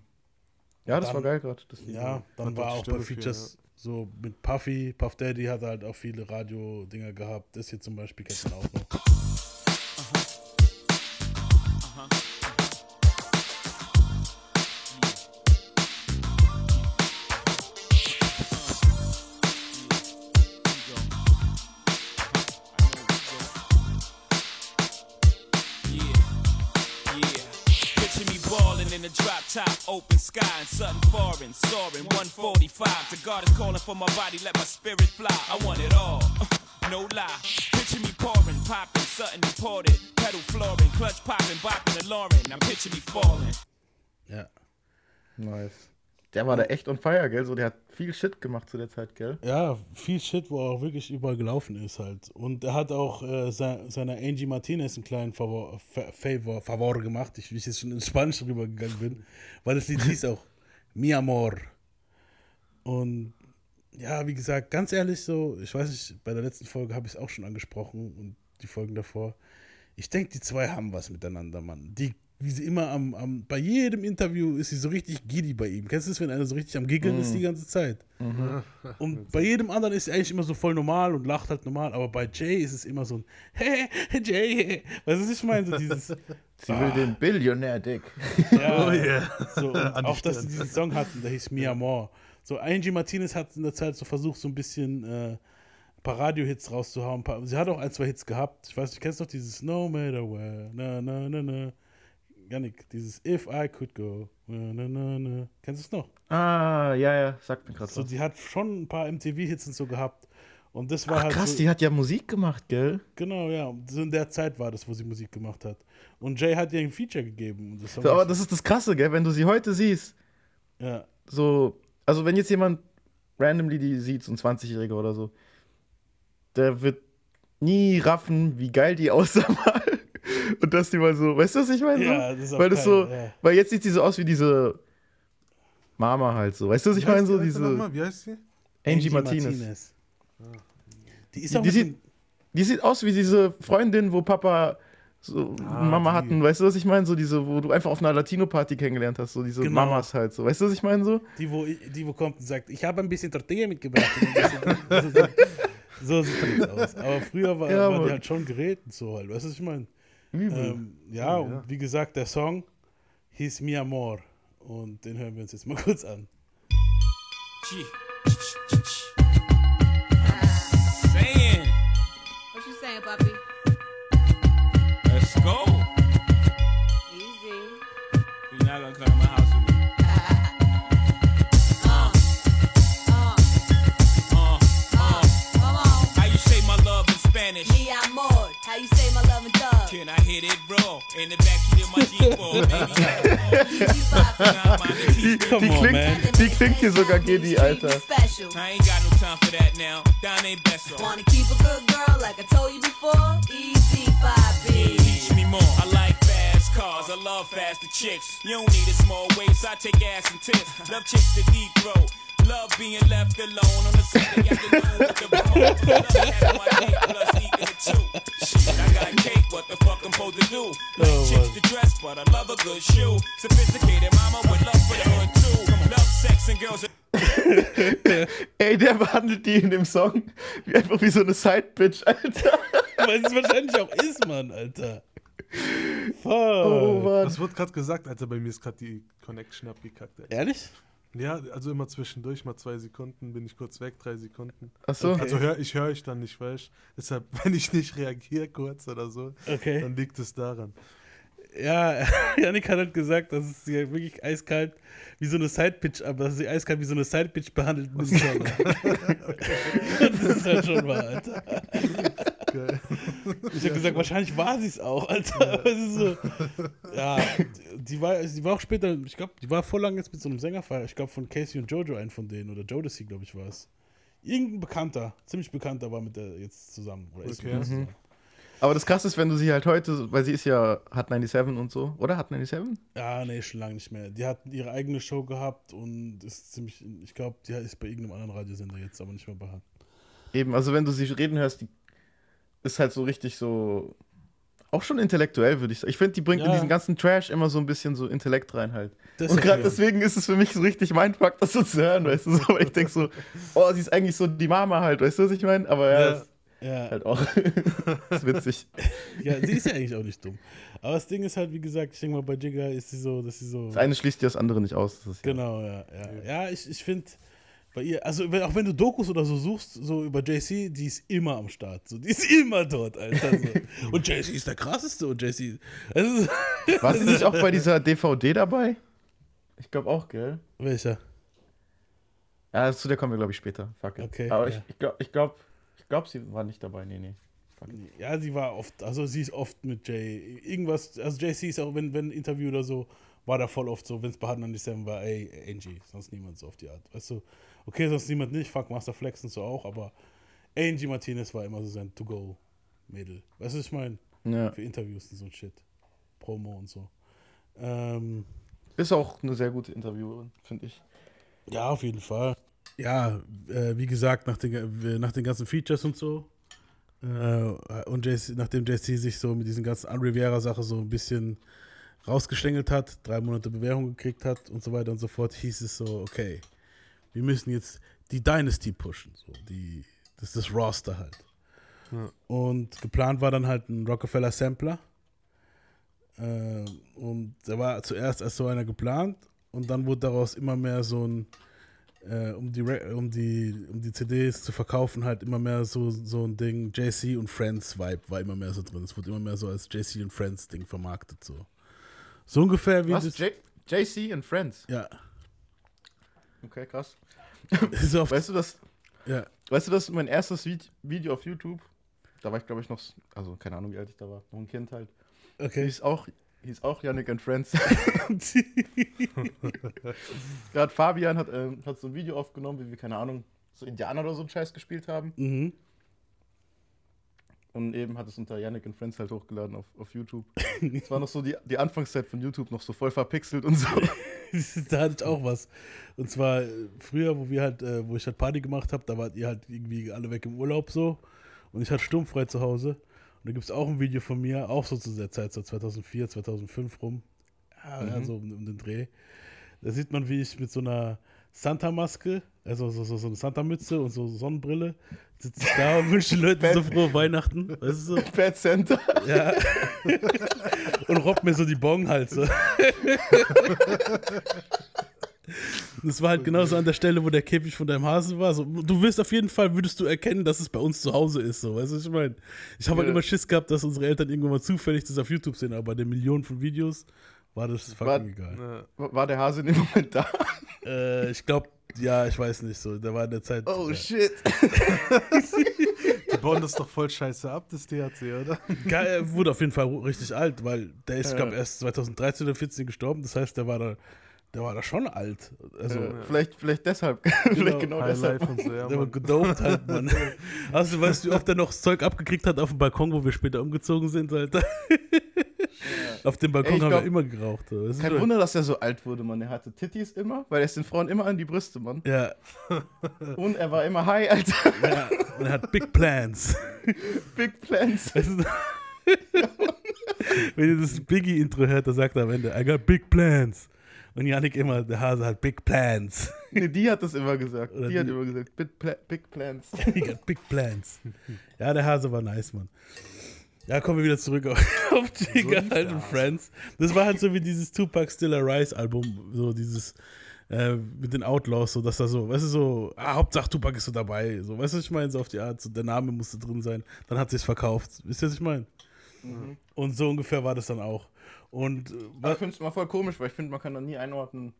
Ja, das Dann- war geil gerade. Ja, dann Hat war auch Stimme bei Features so mit Puffy, Puff Daddy hat halt auch viele Radio-Dinger gehabt. Das hier zum Beispiel kennt man auch noch. Open sky, something foreign, soaring. 145. The God is calling for my body, let my spirit fly. I want it all, no lie. Picture me pouring, popping, something imported. Pedal flooring, clutch popping, bopping and Lauren. Now picture me falling. Ja. Nice. Der war da echt on fire, gell? So, der hat viel Shit gemacht zu der Zeit, gell? Ja, viel Shit, wo er auch wirklich überall gelaufen ist halt. Und er hat auch äh, se seiner Angie Martinez einen kleinen Favor, Fa- Favor, Favor gemacht, ich, wie ich jetzt schon in Spanisch rübergegangen bin, weil das Lied hieß auch Mi Amor. Und ja, wie gesagt, ganz ehrlich so, ich weiß nicht, bei der letzten Folge habe ich es auch schon angesprochen und die Folgen davor. Ich denke, die zwei haben was miteinander, Mann. Die, wie sie immer am, am, bei jedem Interview ist sie so richtig giddy bei ihm. Kennst du das, wenn einer so richtig am Giggeln ist die ganze Zeit? Und bei jedem anderen ist sie eigentlich immer so voll normal und lacht halt normal, aber bei Jay ist es immer so ein Hey, Jay, weißt du, was ich meine? So dieses, Sie will den Billionär-Dick. ja, Oh yeah. so, auch, dass sie diesen Song hatten, der hieß Mi Amor. So, Angie Martinez hat in der Zeit so versucht, so ein bisschen äh, ein paar Radio-Hits rauszuhauen. Paar, sie hat auch ein, zwei Hits gehabt. Ich weiß nicht, kennst du noch dieses No Matter Where, na, na, na, na. Janik, dieses If I Could Go, na, na, na, na. Kennst du es noch? Ah, ja, ja, sagt mir gerade So, was. die hat schon ein paar MTV-Hits und so gehabt. Und das war Ach, halt krass, so, die hat ja Musik gemacht, gell? Genau, ja. In der Zeit war das, wo sie Musik gemacht hat. Und Jay hat ihr ein Feature gegeben. Das So, aber das ist das Krasse, gell? Wenn du sie heute siehst, ja, so, also wenn jetzt jemand randomly die sieht, so ein 20-Jähriger oder so, der wird nie raffen, wie geil die aussah mal. Und dass die mal so, weißt du, was ich meine? Ja, so? das ist auch weil das so, ja. weil jetzt sieht sie so aus wie diese Mama halt so. Weißt du, was ich meine? So die diese nochmal? Wie heißt sie? Angie, Martinez. Die ist Die, auch die, mit sieht, die sieht aus wie diese Freundin, wo Papa so Ah, Mama die. hatten, weißt du, was ich meine? So diese, wo du einfach auf einer Latino-Party kennengelernt hast, so diese Genau. Mamas halt so. Weißt du, was ich meine? So? die, wo, die, wo kommt und sagt, ich habe ein bisschen Tortilla mitgebracht. Und ein bisschen- so sieht die jetzt aus. Aber früher war, Ja, war die halt schon geräten so halt. Weißt du, was ich meine? Übel. Ähm, ja, und wie gesagt, der Song hieß Mi Amor. Und den hören wir uns jetzt mal kurz an. Gee. In the backseat of my G4, baby. die, die, klingt, die klingt hier sogar Gedi, Alter. I ain't got no time for that now. Don ain't best. Wanna keep a good girl like I told you before? Easy, 5B. Love faster chicks. You don't need a small waist. I take ass and tits. Love chicks to deep throat. Love being left alone on the Sunday afternoon with the remote. Love having my cake plus eating it too. Shit, I got cake. What the fuck I'm supposed to do? Like Oh, chicks to dress, but I love a good shoe. Sophisticated mama with love for the hood too. Love sex and girls. Ey, der behandelt die in dem Song wie einfach wie so eine Side-Bitch, Alter. Weil es wahrscheinlich auch ist, Mann, Alter. Fuck. Oh, Mann. Das wird gerade gesagt, Alter, bei mir ist gerade die Connection abgekackt. Ey. Ehrlich? Ja, also immer zwischendurch, mal zwei Sekunden, bin ich kurz weg, drei Sekunden. Achso. Also hör, ich höre euch dann nicht, weißt Deshalb, wenn ich nicht reagiere kurz oder so, Okay. dann liegt es daran. Ja, Janik hat halt gesagt, dass es sie wirklich eiskalt wie so eine Sidepitch, aber dass sie eiskalt wie so eine Sidepitch behandelt dem Song. das ist halt schon wahr, Alter. Geil. Ich habe gesagt, wahrscheinlich war sie es auch, Alter. Ist so, ja, die war, die war auch später, ich glaube, die war voll lang jetzt mit so einem Sänger, ich glaube von Casey und Jojo, ein von denen, oder Jodeci, glaube ich, war es. Irgendein Bekannter, ziemlich Bekannter war mit der jetzt zusammen. Oder ist Okay. Mhm. Aber das krasse ist, wenn du sie halt heute, weil sie ist ja, hat 97 und so, oder? Hat 97? Ja, nee, schon lange nicht mehr. Die hat ihre eigene Show gehabt und ist ziemlich, ich glaube, die ist bei irgendeinem anderen Radiosender jetzt, aber nicht mehr bei Hand. Eben, also wenn du sie reden hörst, die ist halt so richtig so, auch schon intellektuell, würde ich sagen. Ich finde, die bringt in Ja. diesen ganzen Trash immer so ein bisschen so Intellekt rein halt. Das und gerade deswegen ist es für mich so richtig Mindfuck, das so zu hören, weißt du, so, weil ich denke so, oh, sie ist eigentlich so die Mama halt, weißt du, was ich meine? Aber ja, Ja. Ja. halt auch ist witzig. Ja, sie ist ja eigentlich auch nicht dumm. Aber das Ding ist halt, wie gesagt, ich denke mal, bei Jigga ist sie so, dass sie so. Das eine schließt ja das andere nicht aus. Das ist ja- Genau, ja. Ja, ja ich, ich finde, bei ihr, also wenn, auch wenn du Dokus oder so suchst, so über JC, die ist immer am Start. So, die ist immer dort, Alter. So. Und JC ist der krasseste und JC. Also, War sie nicht auch bei dieser DVD dabei? Ich glaube auch, gell? Welcher? Ja, zu der kommen wir, glaube ich, später. Fuck it. Okay, Aber ja. ich, ich glaube, ich glaub, ich glaub, sie war nicht dabei. Nee, nee. Ja, sie war oft, also sie ist oft mit Jay. Irgendwas, also JC ist auch, wenn, wenn ein Interview oder so, war da voll oft so, wenn es bei Hard 97 war, ey, Angie, sonst niemand so auf die Art. Weißt du, okay, sonst niemand nicht, fuck Master Flex und so auch, aber Angie Martinez war immer so sein To-Go-Mädel. Weißt du, was ich meine? Ja. Für Interviews und so ein Shit. Promo und so. Ähm, Ist auch eine sehr gute Interviewerin, finde ich. ja, auf jeden Fall. Ja, äh, wie gesagt, nach den, äh, nach den ganzen Features und so. Äh, und JC, nachdem JC sich so mit diesen ganzen Unriviera-Sache so ein bisschen rausgestängelt hat, drei Monate Bewährung gekriegt hat und so weiter und so fort, hieß es so, okay, wir müssen jetzt die Dynasty pushen. So, die, das ist das Roster halt. Ja. Und geplant war dann halt ein Rockefeller Sampler. Äh, und der war zuerst als so einer geplant und dann wurde daraus immer mehr so ein, äh, um, die, um, die, um die CDs zu verkaufen, halt immer mehr so, so ein Ding, JC und Friends Vibe war immer mehr so drin. Es wurde immer mehr so als JC und Friends Ding vermarktet. So, so ungefähr wie Was? JC and Friends? Ja. Okay, krass. Auf- weißt du das? Ja. Weißt du, das mein erstes Vid Video auf YouTube? Da war ich, glaube ich, noch, also keine Ahnung, wie alt ich da war. Noch ein Kind halt. Okay. Hieß auch, hieß auch Yannick and Friends. Gerade Fabian hat, ähm, hat so ein Video aufgenommen, wie wir, keine Ahnung, so Indianer oder so einen Scheiß gespielt haben. Mhm. Und eben hat es unter Yannick and Friends halt hochgeladen auf, auf YouTube. Es war noch so die, die Anfangszeit von YouTube, noch so voll verpixelt und so. da hatte ich auch was. Und zwar äh, früher, wo wir halt, äh, wo ich halt Party gemacht habe, da wart ihr halt irgendwie alle weg im Urlaub so. Und ich hatte sturmfrei zu Hause. Und da gibt es auch ein Video von mir, auch so zu der Zeit, so 2004, 2005 rum. Ja, ja Mhm. so um, um den Dreh. Da sieht man, wie ich mit so einer Santa-Maske, also so, so, so eine Santa-Mütze und so Sonnenbrille, sitze ich da und wünsche den Leuten so frohe Weihnachten. Weißt du so? Bad Center. Ja. und robbt mir so die Bong halt so. Es war halt genauso an der Stelle, wo der Käfig von deinem Hasen war. So, du wirst auf jeden Fall, würdest du erkennen, dass es bei uns zu Hause ist. So, weißt du, was ich meine? Ich habe halt Ja. immer Schiss gehabt, dass unsere Eltern irgendwann mal zufällig das auf YouTube sehen, aber bei den Millionen von Videos war das fucking War, egal. war war der Hase in dem Moment da? Äh, ich glaube, ja, ich weiß nicht so. Der war in der Zeit. Oh ja. shit. Die bauen das doch voll scheiße ab, das THC, oder? Geil, er wurde auf jeden Fall richtig alt, weil der ist, Ja. glaube erst 2013 oder 14 gestorben. Das heißt, der war da, der war da schon alt. Also, Äh, vielleicht, vielleicht deshalb. vielleicht genau High deshalb. Life und so, ja, der war Mann. gedopt halt, Mann. Also, weißt du, wie oft er noch das Zeug abgekriegt hat auf dem Balkon, wo wir später umgezogen sind, Alter? Auf dem Balkon Ey, ich haben glaub- wir immer geraucht. so. Kein schon- Wunder, dass er so alt wurde, Mann. Er hatte Titties immer, weil er ist den Frauen immer an die Brüste, Mann. Ja. Und er war immer high, Alter. ja. Und er hat Big Plans. Big Plans. Weißt du, Wenn ihr das Biggie-Intro hört, da sagt er am Ende, I got big plans. Und Yannick immer, der Hase hat big plans. Nee, die hat das immer gesagt. Oder die, hat die- immer gesagt, big, pla big Plans. He got big plans. Ja, der Hase war nice, Mann. Ja, kommen wir wieder zurück auf, auf Jigga lief halt und. Friends. Das war halt so wie dieses Tupac Still Rise Album, so dieses äh, mit den Outlaws, so dass da so, weißt du, so, ah, Hauptsache Tupac ist so dabei, so, weißt du, was ich meine, so auf die Art, so, der Name musste drin sein, dann hat sie es verkauft, wisst ihr, was ich meine? Mhm. Und so ungefähr war das dann auch. Und äh, ich finde es mal voll komisch, weil ich finde, man kann da nie einordnen,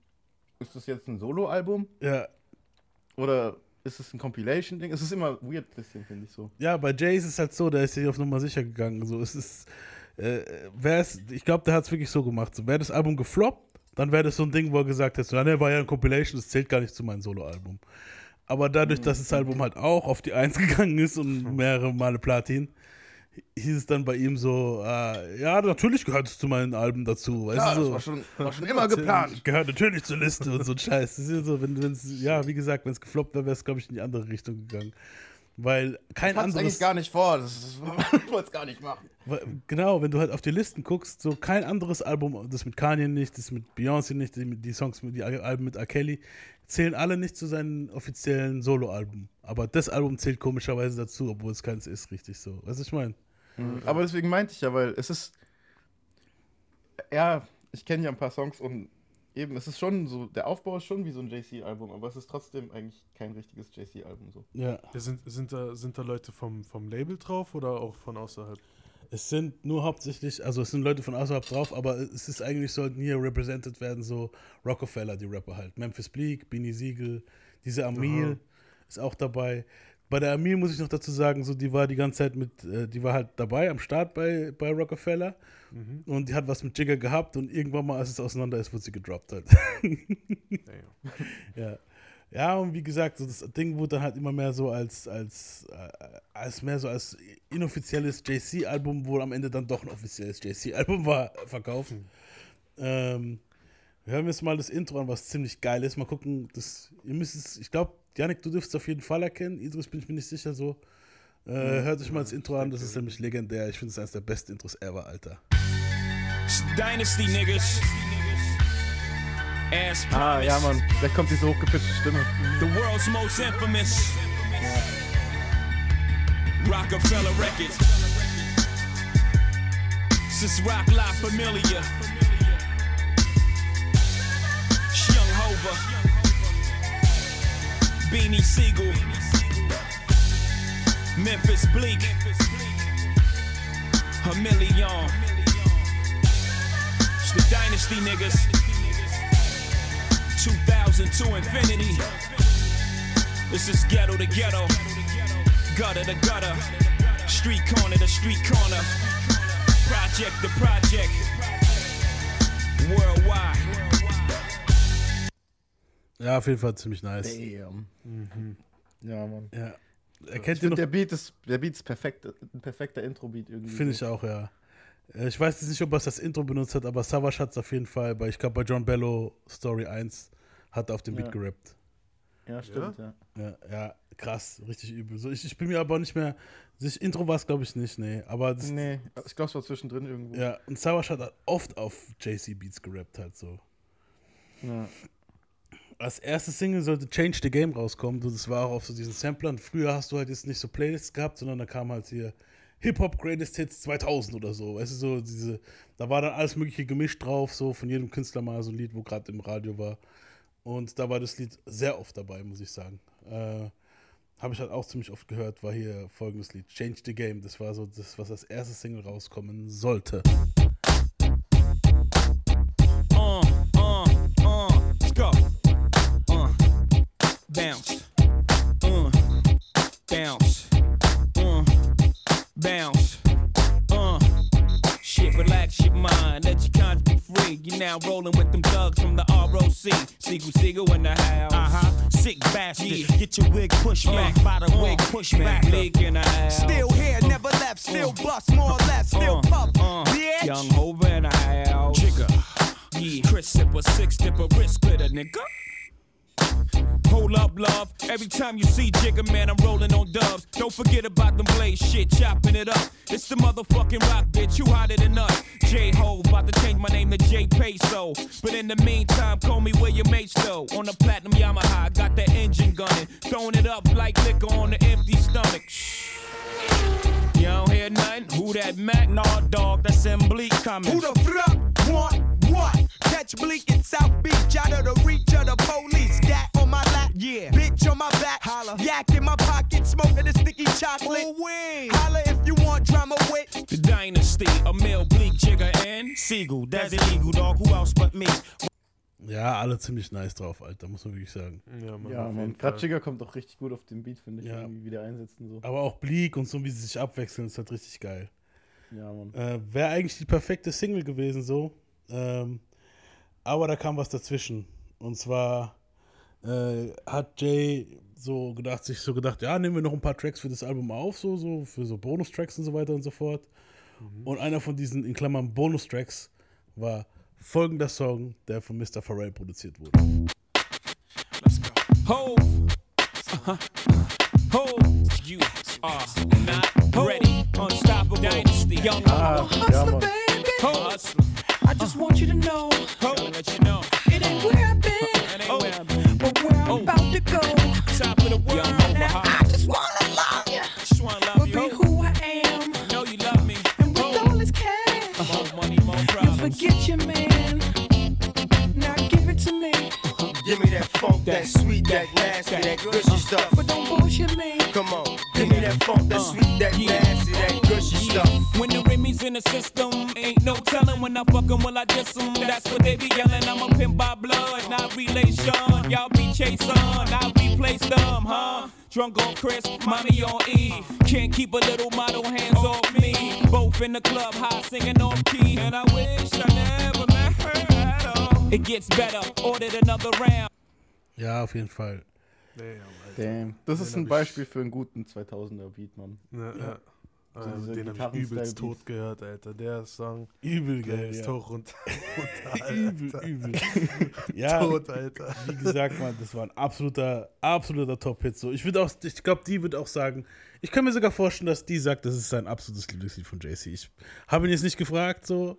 ist das jetzt ein Solo-Album ja, oder ist es ein Compilation-Ding? Es ist immer weird bisschen, finde ich so. Ja, bei Jay ist es halt so, der ist sich auf Nummer sicher gegangen. So, es ist, äh, wer es, ich glaube, der hat es wirklich so gemacht. So, wäre das Album gefloppt, dann wäre das so ein Ding, wo er gesagt hätte, so, ja, ne, war ja ein Compilation, das zählt gar nicht zu meinem Soloalbum. Aber dadurch, dass das Album halt auch auf die Eins gegangen ist und mehrere Male Platin, hieß es dann bei ihm so, äh, ja, natürlich gehört es zu meinen Alben dazu. Weißt Ja, du, das so. war schon, war schon immer geplant. Gehört natürlich zur Liste und so ein Scheiß. Das ist ja so, wenn es, ja, wie gesagt, wenn es gefloppt wäre, wäre es, glaube ich, in die andere Richtung gegangen. Weil kein Ich anderes. eigentlich gar nicht vor. Das ist, ich wollte es gar nicht machen. Weil- Genau, wenn du halt auf die Listen guckst, so kein anderes Album, das mit Kanye nicht, das mit Beyoncé nicht, die, die Songs, die Alben mit R. Kelly, zählen alle nicht zu seinen offiziellen Soloalben. Aber das Album zählt komischerweise dazu, obwohl es keins ist, richtig so. Weißt du, was ich meine? Aber deswegen meinte ich ja, weil es ist. Ja, ich kenne ja ein paar Songs und eben, es ist schon so, der Aufbau ist schon wie so ein JC-Album, aber es ist trotzdem eigentlich kein richtiges JC-Album so. Ja. Ja, sind, sind, da, sind da Leute vom, vom Label drauf oder auch von außerhalb? Es sind nur hauptsächlich, also es sind Leute von außerhalb drauf, aber es ist eigentlich, sollten hier represented werden, so Rockefeller, die Rapper halt. Memphis Bleak, Beanie Siegel, diese Amil Aha. ist auch dabei. Bei der Amil muss ich noch dazu sagen, so die war die ganze Zeit mit, äh, die war halt dabei am Start bei, bei Rockefeller Mhm. und die hat was mit Jigger gehabt und irgendwann mal, als es auseinander ist, wurde sie gedroppt halt. ja. Ja, und wie gesagt, so das Ding wurde dann halt immer mehr so als, als, äh, als mehr so als inoffizielles JC-Album, wo am Ende dann doch ein offizielles JC-Album war, verkaufen. Ähm, hören wir uns mal das Intro an, was ziemlich geil ist. Mal gucken, das, ihr müsst es, ich glaube, Janik, du dürftest es auf jeden Fall erkennen. Idris bin ich mir nicht sicher so. Äh, hört euch mal das Intro an, das ist nämlich legendär. Ich finde es eines der besten Intros ever, Alter. Dynasty niggas. As Ah, ja, Mann, da kommt diese hochgepitchte Stimme. The world's most infamous Rockefeller Records. Since Rock Life Familiar. Beanie Siegel. Memphis Bleak. A million. It's the Dynasty niggas. 2002 Infinity. This is ghetto to ghetto, gutter to gutter, street corner to street corner, project to project, worldwide. Ja, auf jeden Fall ziemlich nice. Damn. Ja, Mann. Ja. Ich Erkennt ihr noch der Beat ist, der Beat ist perfekt, ein perfekter Intro-Beat irgendwie. Finde ich auch, ja. Äh, Ich weiß jetzt nicht, ob er das Intro benutzt hat, aber Savage hat es auf jeden Fall. Bei, ich glaube, bei John Bello Story 1 hat er auf dem Beat Ja. gerappt. Ja, stimmt, ja. Ja, ja krass, richtig übel. So, ich, ich bin mir aber nicht mehr. Sich, Intro war es, glaube ich, nicht, nee. Aber das, Nee, ich glaube, es war zwischendrin irgendwo. ja, und Savage hat oft auf JC Beats gerappt, halt so. Ja. Als erste Single sollte Change the Game rauskommen. Das war auch auf so diesen Samplern. Früher hast du halt jetzt nicht so Playlists gehabt, sondern da kam halt hier Hip-Hop Greatest Hits 2000 oder so. Weißt du, so diese, da war dann alles Mögliche gemischt drauf, so von jedem Künstler mal so ein Lied, wo gerade im Radio war. Und da war das Lied sehr oft dabei, muss ich sagen. Äh, Habe ich halt auch ziemlich oft gehört, war hier folgendes Lied: Change the Game. Das war so das, was als erste Single rauskommen sollte. Uh, bounce. Uh, bounce. Uh, bounce. Uh, shit, relax your mind, let your conscience be free. You're now rolling with them thugs from the ROC. Siegel, Siegel in the house. Uh huh. Sick bastard. Yeah. Get your wig pushed back by the wig pushed back. Bleak in the house. Still here, never left, still bust more or less, still puff, bitch. Young Hova in the house. Jigger. Yeah. Chris Sipper, six dipper, wrist glitter, nigga. Hold up, love. Every time you see Jigger, man, I'm rolling on dubs. Don't forget about them blaze shit, chopping it up. It's the motherfucking rock, bitch. You hotter than us. J Ho, about to change my name to J Peso. But in the meantime, call me where your mates though. On the platinum Yamaha, got that engine gunning. Throwing it up like liquor on the empty stomach. Shh. You don't hear nothing? Who that Mac? Nah, dog, that's M Bleak coming. Who the fuck want what? Catch bleak in South Beach, out of the reach of the police. On my lap, yeah. Bitch on my back, holla. Yak in my pocket, smoking the sticky chocolate. Holla if you want drama with. The Dynasty, a male Bleak Jigger and Siegel. That's illegal, dog. Who else but me? Ja, alle ziemlich nice drauf, Alter, muss man wirklich sagen. Ja, Mann. Ja, man. Gerade kommt auch richtig gut auf den Beat, finde ich, Ja. irgendwie wieder einsetzen so. Aber auch Bleak und so, wie sie sich abwechseln, ist halt richtig geil. Ja, Mann. Äh, Wäre eigentlich die perfekte Single gewesen, so. Ähm, aber da kam was dazwischen. Und zwar äh, hat Jay so gedacht, sich so gedacht, ja, nehmen wir noch ein paar Tracks für das Album auf, so, so, für so Bonustracks und so weiter und so fort. Und einer von diesen, in Klammern, Bonustracks war folgender Song, der von Mr. Pharrell produziert wurde. Ho. Uh-huh. Ho. You are not ready. Unstoppable dynasty. Young Ah, ja, Mann. Ho. I just want you to know. Ho. Let you know. It ain't where I've been. It ain't where I've been. But where I'm oh. about to go. Top of the world. Now I just wanna love you. Just wanna love you. Be who I am. Know you love me. And with all this cash. More money, more problems. You forget your man. Now give it to me. Give me that funk, that sweet, that nasty, that gushy uh. stuff. But don't bullshit me. Come on, give me that funk, that uh. sweet, that nasty, that gushy stuff. When the Remy's in the system, ain't no telling when I fuck 'em, will I diss 'em? That's what they be yelling. Y'all be chasing, I replace them, huh? Drunk on Chris, mommy on E. Can't keep a little model hands off me. Both in the club, high singing off key. And I wish I never met her at all. It gets better, ordered another round. Ja, auf jeden Fall. Damn. Das ist ein Beispiel für einen guten 2000er Beat, Mann. Ja, ja. So Also, diese den habe ich übelst tot gehört, Alter. Der Song. Übel der geil, ist ja. hoch und runter, übel, übel. Ja, Tot, Alter. wie gesagt, man, das war ein absoluter, absoluter Top-Hit. So. Ich würde auch, ich glaube, die wird auch sagen, ich kann mir sogar vorstellen, dass die sagt, das ist sein absolutes Lieblingslied von JC. Ich habe ihn jetzt nicht gefragt, so.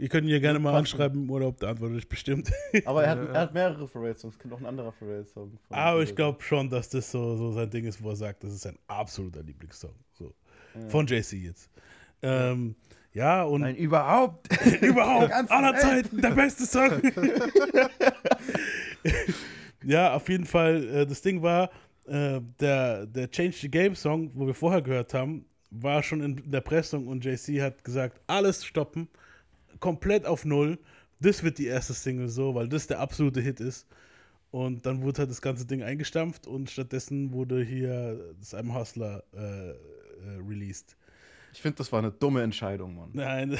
Ihr könnt ihn ja gerne mal anschreiben im Urlaub, der antwortet euch bestimmt. Aber er hat, er hat mehrere Pharrell-Songs, könnte auch ein anderer Pharrell-Song. von- Aber ich glaube schon, dass das so, so sein Ding ist, wo er sagt, das ist sein absoluter Lieblingssong. So. Von JC jetzt. Ähm, ja, und. Nein, überhaupt. überhaupt. Aller Welt. Zeiten. Der beste Song. ja, auf jeden Fall. Äh, das Ding war, äh, der, der Change the Game Song, wo wir vorher gehört haben, war schon in der Pressung und JC hat gesagt, alles stoppen, komplett auf Null. Das wird die erste Single so, weil das der absolute Hit ist. Und dann wurde halt das ganze Ding eingestampft und stattdessen wurde hier das I'm Hustler äh, äh, released. Ich finde, das war eine dumme Entscheidung, Mann. Nein.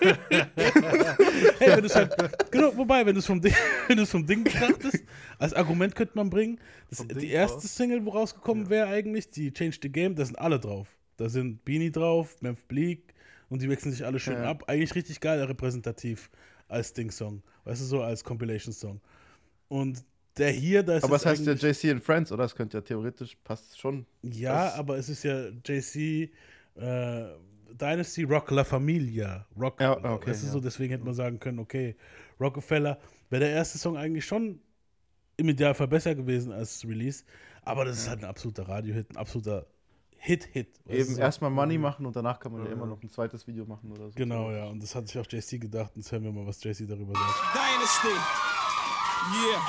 hey, wenn halt, genau, wobei, wenn du es vom Ding, wenn vom Ding betrachtest, als Argument könnte man bringen, das, Vom die erste aus? Single, wo rausgekommen wäre eigentlich, die Change the Game, da sind alle drauf. Da sind Beanie drauf, Memph Bleak und die wechseln sich alle schön Ja. ab. Eigentlich richtig geil repräsentativ als Ding-Song. Weißt du, so als Compilation-Song. Und der hier, da ist Aber es heißt ja JC and Friends, oder? Das könnte ja theoretisch, passt schon. ja, Das- aber es ist ja JC äh, Dynasty Rock La Familia. Rock, Ja, okay, weißt du, ja. so, deswegen hätte man sagen können, okay, Rockefeller wäre der erste Song eigentlich schon im Idealfall besser gewesen als Release, aber das ist halt ein absoluter Radiohit, ein absoluter Hit-Hit. weißt du, Eben so. erstmal Money machen und danach kann man ja immer noch ein zweites Video machen oder so. Genau, ja, und das hat sich auch JC gedacht, und jetzt hören wir mal, was JC darüber sagt. Dynasty. Yeah.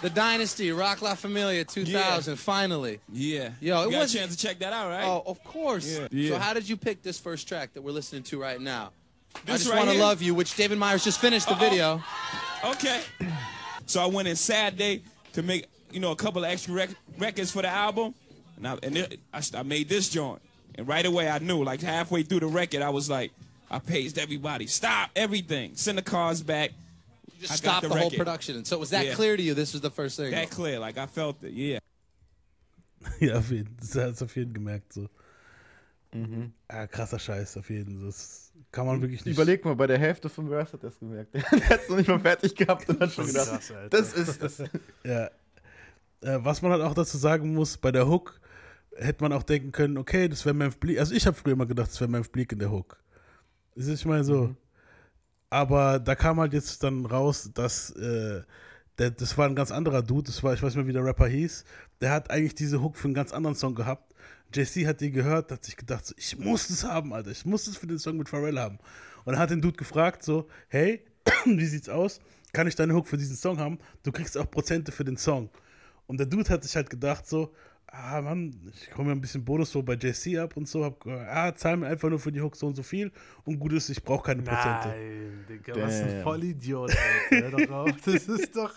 The Dynasty, Rock La Familia 2000, finally. Yeah. Yo, it you got was a chance to check that out, right? Oh, of course. Yeah. So how did you pick this first track that we're listening to right now? This I just right want to love you, which David Myers just finished the Uh-oh. video. Okay. So I went in Saturday to make, you know, a couple of extra rec- records for the album, and I and it, I, I made this joint, and right away I knew, like halfway through the record, I was like, I paged everybody, stop everything, send the cars back. You just stopped the, whole record. production. So was that Yeah. clear to you this was the first thing? That clear, like I felt it, yeah. ja, auf jeden, das hat es auf jeden gemerkt, so. Ja, krasser Scheiß, auf jeden. Das kann man wirklich nicht. Überleg mal, bei der Hälfte vom Verse hat er es gemerkt. Der hat es noch nicht mal fertig gehabt und hat schon gedacht, krass, das ist es. Ja. Äh, was man halt auch dazu sagen muss, bei der Hook hätte man auch denken können, okay, das wäre Memph Bleak. Also ich habe früher immer gedacht, das wäre Memph Bleak in der Hook. Das ist, ich meine so. Aber da kam halt jetzt dann raus, dass äh, der, das war ein ganz anderer Dude, das war, ich weiß nicht mehr, wie der Rapper hieß. Der hat eigentlich diese Hook für einen ganz anderen Song gehabt. JC hat die gehört, hat sich gedacht, so, ich muss das haben, Alter, ich muss das für den Song mit Pharrell haben. Und dann hat den Dude gefragt, so, hey, wie sieht's aus? Kann ich deine Hook für diesen Song haben? Du kriegst auch Prozente für den Song. Und der Dude hat sich halt gedacht, so, ah Mann, ich komme mir ein bisschen Bonus so bei JC ab und so, hab, ah, zahl mir einfach nur für die Hook so und so viel und gut ist, ich brauche keine Prozente. Nein, Digga, was ein Damn. Vollidiot, Alter. Hör doch auf. Das ist doch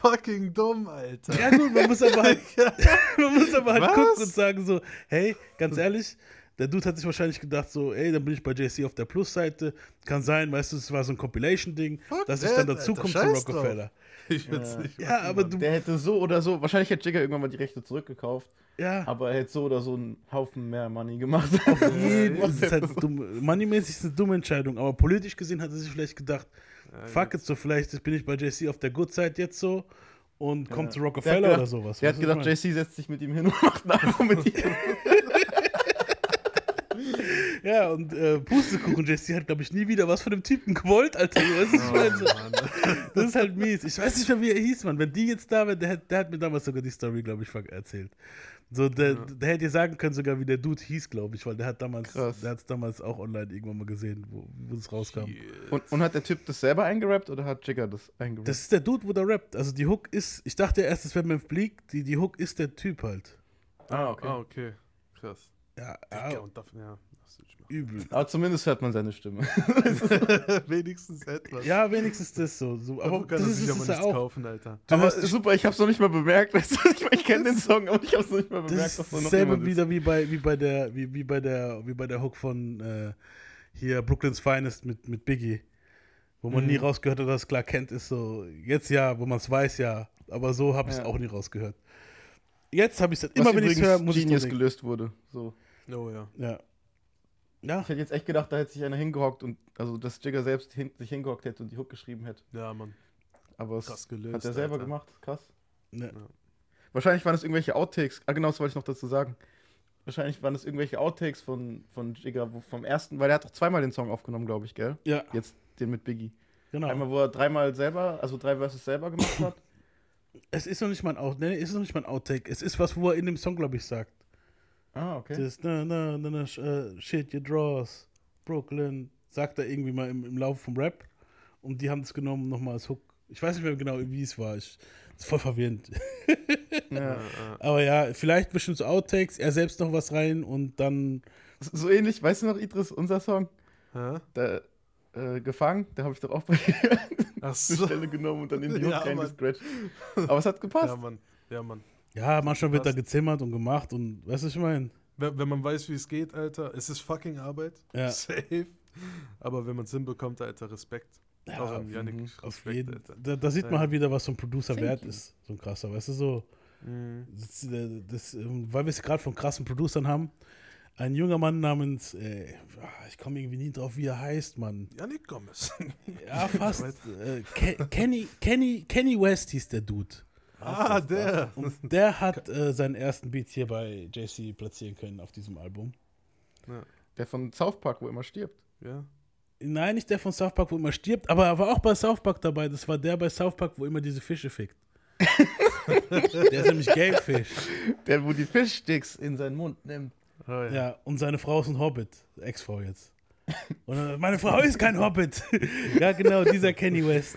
fucking dumm, Alter. Ja gut, man muss aber halt, man muss aber halt Was? gucken und sagen so, hey, ganz ehrlich, Der Dude hat sich wahrscheinlich gedacht, so, ey, dann bin ich bei JC auf der Plus-Seite. Kann sein, weißt du, es war so ein Compilation-Ding, dass ich dann that, dazu Alter, komme zu. Rockefeller. Ich will's nicht. Ja, aber du. Der hätte so oder so, wahrscheinlich hätte Jigger irgendwann mal die Rechte zurückgekauft, Ja, aber er hätte so oder so einen Haufen mehr Money gemacht. auf jeden Fall. Ist halt dumm. Moneymäßig ist eine dumme Entscheidung, aber politisch gesehen hat er sich vielleicht gedacht, fuck it, so vielleicht bin ich bei JC auf der Good Side jetzt so und kommt zu Der hat Rockefeller gedacht- oder sowas. Weißt hat gedacht, JC setzt sich mit ihm hin und macht ein Album mit ihm. Ja, und äh, Pustekuchen JC hat, glaube ich, nie wieder was von dem Typen gewollt, Alter. Was ich meine? So, Das ist halt mies. Ich weiß nicht mehr, wie er hieß, Mann. Wenn die jetzt da wäre, der, hat- der hat mir damals sogar die Story, glaube ich, erzählt. So, der, der hätte dir sagen können, sogar wie der Dude hieß, glaube ich, weil der hat damals, Krass. der hat es damals auch online irgendwann mal gesehen, wo, wo es rauskam. Und, und hat der Typ das selber eingerappt oder hat Jigger das eingerappt? Das ist der Dude, wo der rappt. Also die Hook ist, ich dachte erst, es wäre Memphis Bleak, die, die Hook ist der Typ halt. ah, okay. Ah, okay. Krass. Ja, Ja, und dafür, ja. das übel. Aber zumindest hört man seine Stimme. Wenigstens etwas. Ja, wenigstens das so. so aber Dafür kann das ist, sich ist aber es ja nichts auch. kaufen, Alter. Du aber super, ich hab's noch nicht mal bemerkt. Weißt du? Ich, mein, ich kenne den Song, aber ich hab's noch nicht mal bemerkt, Das ist dasselbe wieder wie bei, wie bei der, wie, wie bei der, wie bei der Hook von äh, hier Brooklyn's Finest mit, mit Biggie. Wo man Mhm. nie rausgehört hat, dass Clark Kent ist. So, jetzt ja, wo man es weiß, ja. Aber so habe ich es Ja. auch nie rausgehört. Jetzt habe ich es Was immer, wenn ich es höre, muss ich Genius gelöst wurde. So. Oh ja. Ja. Ja, Ich hätte jetzt echt gedacht, da hätte sich einer hingehockt und also dass Jigger selbst hin, sich hingehockt hätte und die Hook geschrieben hätte. Ja, Mann. Aber es Krass gelöst. hat er selber Alter. gemacht. Krass. ne. Wahrscheinlich waren es irgendwelche Outtakes. Ah, genau, das wollte ich noch dazu sagen. Wahrscheinlich waren es irgendwelche Outtakes von, von Jigger wo vom ersten, weil er hat doch zweimal den Song aufgenommen, glaube ich, gell? ja, Jetzt den mit Biggie. genau. Einmal, wo er dreimal selber, also drei Verses selber gemacht hat. Es ist noch nicht mal ein Out, nee, es ist noch nicht mal ein Outtake. Es ist was, wo er in dem Song, glaube ich, sagt. Ah, okay. Das, na, na, na, na, sh- äh, shit, your draws, Brooklyn, sagt er irgendwie mal im, im Laufe vom Rap. Und die haben es genommen nochmal als Hook. Ich weiß nicht mehr genau, wie es war. Ich, ist voll verwirrend. Ja. Aber ja, vielleicht bestimmt so Outtakes, er selbst noch was rein und dann. So ähnlich, weißt du noch, Idris, unser Song? Da, äh, gefangen, da habe ich doch auch bei Ach eine so. Stelle genommen und dann in die Hook Ja, Mann. reingescratcht. Aber es hat gepasst. Ja, Mann. Ja, Mann. Ja, manchmal wird da gezimmert und gemacht und weißt du, was ich meine? Wenn, wenn man weiß, wie es geht, Alter, es ist fucking Arbeit. Ja. Safe. Aber wenn man es hinbekommt, Alter, Respekt. Ja, Auch an auf- Yannick. Auf Respekt, jeden, Alter. da, da sieht man Ja. halt wieder, was so ein Producer Thank wert you. ist. So ein krasser, weißt du, so. Mhm. Das, äh, das, ähm, weil wir es gerade von krassen Producern haben. Ein junger Mann namens, äh, ich komme irgendwie nie drauf, wie er heißt, Mann. Yannick Gomez. Ja, fast. äh, Ke Kenny, Kenny, Kenny West hieß der Dude. ah, der. Und der hat äh, seinen ersten Beat hier bei JC platzieren können auf diesem Album. Der von South Park, wo immer stirbt. Ja. Nein, nicht der von South Park, wo immer stirbt, aber er war auch bei South Park dabei. Das war der bei South Park, wo immer diese Fische fickt. der ist nämlich Gelbfisch. Der, wo die Fischsticks in seinen Mund nimmt. Oh, ja. Ja, und seine Frau ist ein Hobbit. Ex-Frau jetzt. Und dann, meine Frau ist kein Hobbit. ja, genau, dieser Kenny West.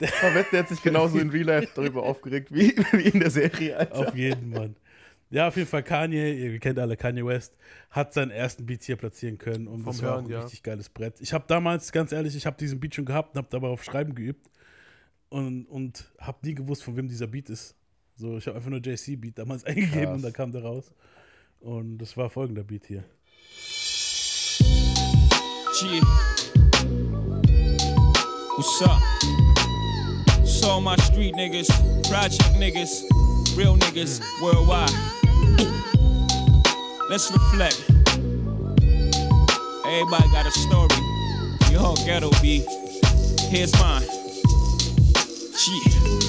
Der hat sich genauso in Real Life darüber aufgeregt wie, wie in der Serie, Alter. Auf jeden Mann. Ja, auf jeden Fall Kanye, ihr kennt alle Kanye West, hat seinen ersten Beat hier platzieren können und das Vom war auch Hören, ein ja. richtig geiles Brett. Ich habe damals, ganz ehrlich, ich habe diesen Beat schon gehabt und habe dabei auf Schreiben geübt und, und habe nie gewusst, von wem dieser Beat ist. So, ich habe einfach nur JC-Beat damals eingegeben Krass. und dann kam der raus. Und das war folgender Beat hier. Yeah. What's up? So my street niggas, project niggas, real niggas worldwide. Let's reflect. Everybody got a story. Your ghetto be. Here's mine. Yeah.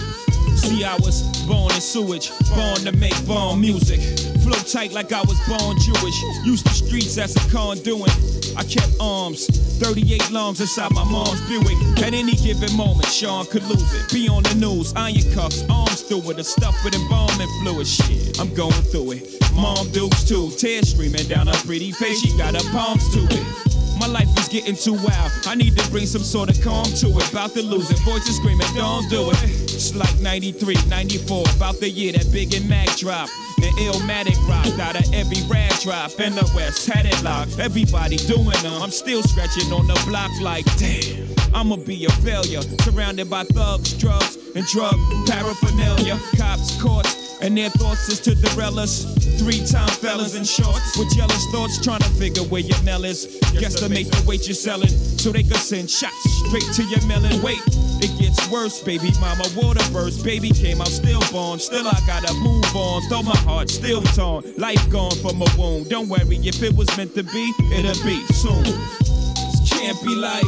See, I was born in sewage, born to make bomb music. Flow tight like I was born Jewish. Used the streets as a conduit. I kept arms, 38 lungs inside my mom's Buick. At any given moment, Sean could lose it. Be on the news, iron cuffs, arms through it, a stuff with embalming fluid. Shit, I'm going through it. Mom dukes too, tears streaming down her pretty face. She got her palms to it. My life is getting too wild. I need to bring some sort of calm to it. About to lose it. Voices screaming, don't do it. It's like 93, 94. About the year that Big and Mac dropped. The Illmatic rocked out of every rag drop. In the West, had it locked. Everybody doing them. I'm still scratching on the block like, damn. I'ma be a failure. Surrounded by thugs, drugs, and drug paraphernalia. Cops, courts, And their thoughts is to the relish. Three time fellas in shorts with jealous thoughts trying to figure where your mail is. Guesstimate the weight you're selling so they can send shots straight to your melon. Wait, it gets worse, baby. Mama water burst. Baby came out stillborn. Still, I gotta move on. Though my heart still torn. Life gone from a wound. Don't worry, if it was meant to be, it'll be soon. This can't be life.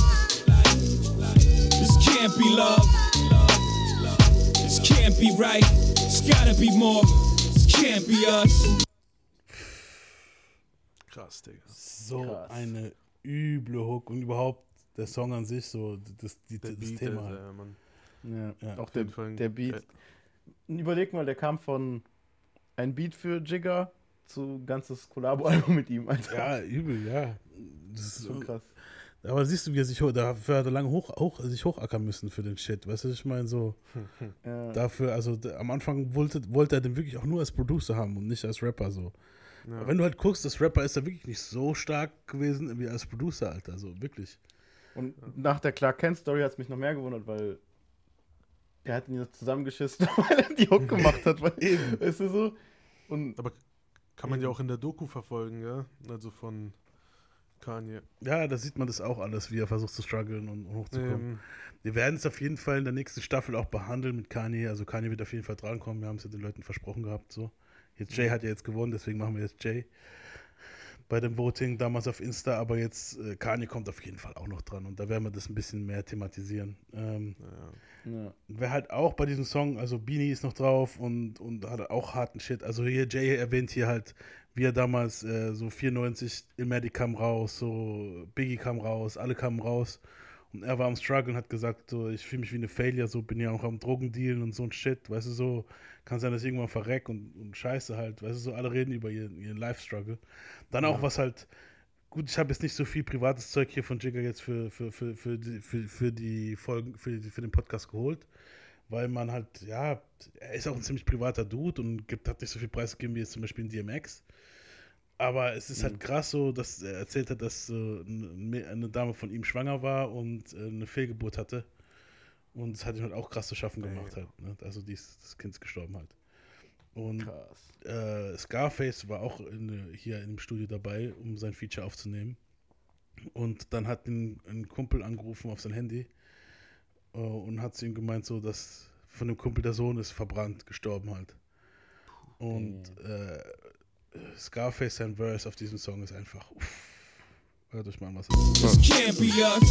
This can't be love. This can't be right. Gotta be more. This can't be us. Krass, Digga. So Krass. eine üble Hook und überhaupt der Song an sich, so das, die, Der das Beat, Thema. Alter, halt. ja, Mann. Ja, Ja, auch der, der Beat. Überleg mal, der kam von ein Beat für Jigger zu ganzes Kollabo-Album mit ihm, Alter. Ja, übel, ja. Das ist so krass. Aber siehst du, wie er sich hoch, dafür hat er lange hoch, hoch, sich hochackern müssen für den Shit. Weißt du, ich meine, so Ja. dafür, also am Anfang wollte, wollte er den wirklich auch nur als Producer haben und nicht als Rapper so. Ja. Aber wenn du halt guckst, das Rapper ist da wirklich nicht so stark gewesen wie als Producer, Alter. Also wirklich. Und nach der Clark Kent Story hat es mich noch mehr gewundert, weil er hat ihn jetzt zusammengeschissen, weil er die Hook gemacht hat. Weil, weißt du so? Und Aber kann man ja auch in der Doku verfolgen, ja? Also von Kanye. Ja, da sieht man das auch alles, wie er versucht zu strugglen und, hochzukommen. Ähm. Wir werden es auf jeden Fall in der nächsten Staffel auch behandeln mit Kanye. Also Kanye wird auf jeden Fall drankommen. Wir haben es ja den Leuten versprochen gehabt. So. Jetzt Jay hat ja jetzt gewonnen, deswegen machen wir jetzt Jay bei dem Voting damals auf Insta. Aber jetzt äh, Kanye kommt auf jeden Fall auch noch dran und da werden wir das ein bisschen mehr thematisieren. Ähm, ja. Wer halt auch bei diesem Song, also Beanie ist noch drauf und, und hat auch harten Shit. Also hier, Jay erwähnt hier halt, wie er damals äh, so 94, Ilmatic kam raus, so Biggie kam raus, alle kamen raus. Und er war am Struggle und hat gesagt, so, ich fühle mich wie eine Failure, so bin ja auch am Drogendealen und so ein Shit, weißt du, so, kann sein, dass ich irgendwann verreck und, und scheiße halt, weißt du, so, alle reden über ihren, ihren Life-Struggle. Dann auch Ja. was halt, gut, ich habe jetzt nicht so viel privates Zeug hier von Jigger jetzt für, für, für, für, die, für, für die Folgen, für, für den Podcast geholt, weil man halt, ja, er ist auch ein ziemlich privater Dude und gibt, hat nicht so viel Preis gegeben wie jetzt zum Beispiel in DMX. Aber es ist halt krass so, dass er erzählt hat, dass eine, Dame von ihm schwanger war und äh, eine Fehlgeburt hatte. Und es hat ihm halt auch krass zu schaffen gemacht halt. Ne? Also die ist, das Kind ist gestorben halt. Und äh, Scarface war auch in, hier im Studio dabei, um sein Feature aufzunehmen. Und dann hat ein, ein Kumpel angerufen auf sein Handy äh, und hat zu ihm gemeint, so dass von dem Kumpel der Sohn ist verbrannt, gestorben halt. Und äh, Scarface sein Verse auf diesem Song ist einfach. Uff. Hört euch mal was This can't be us.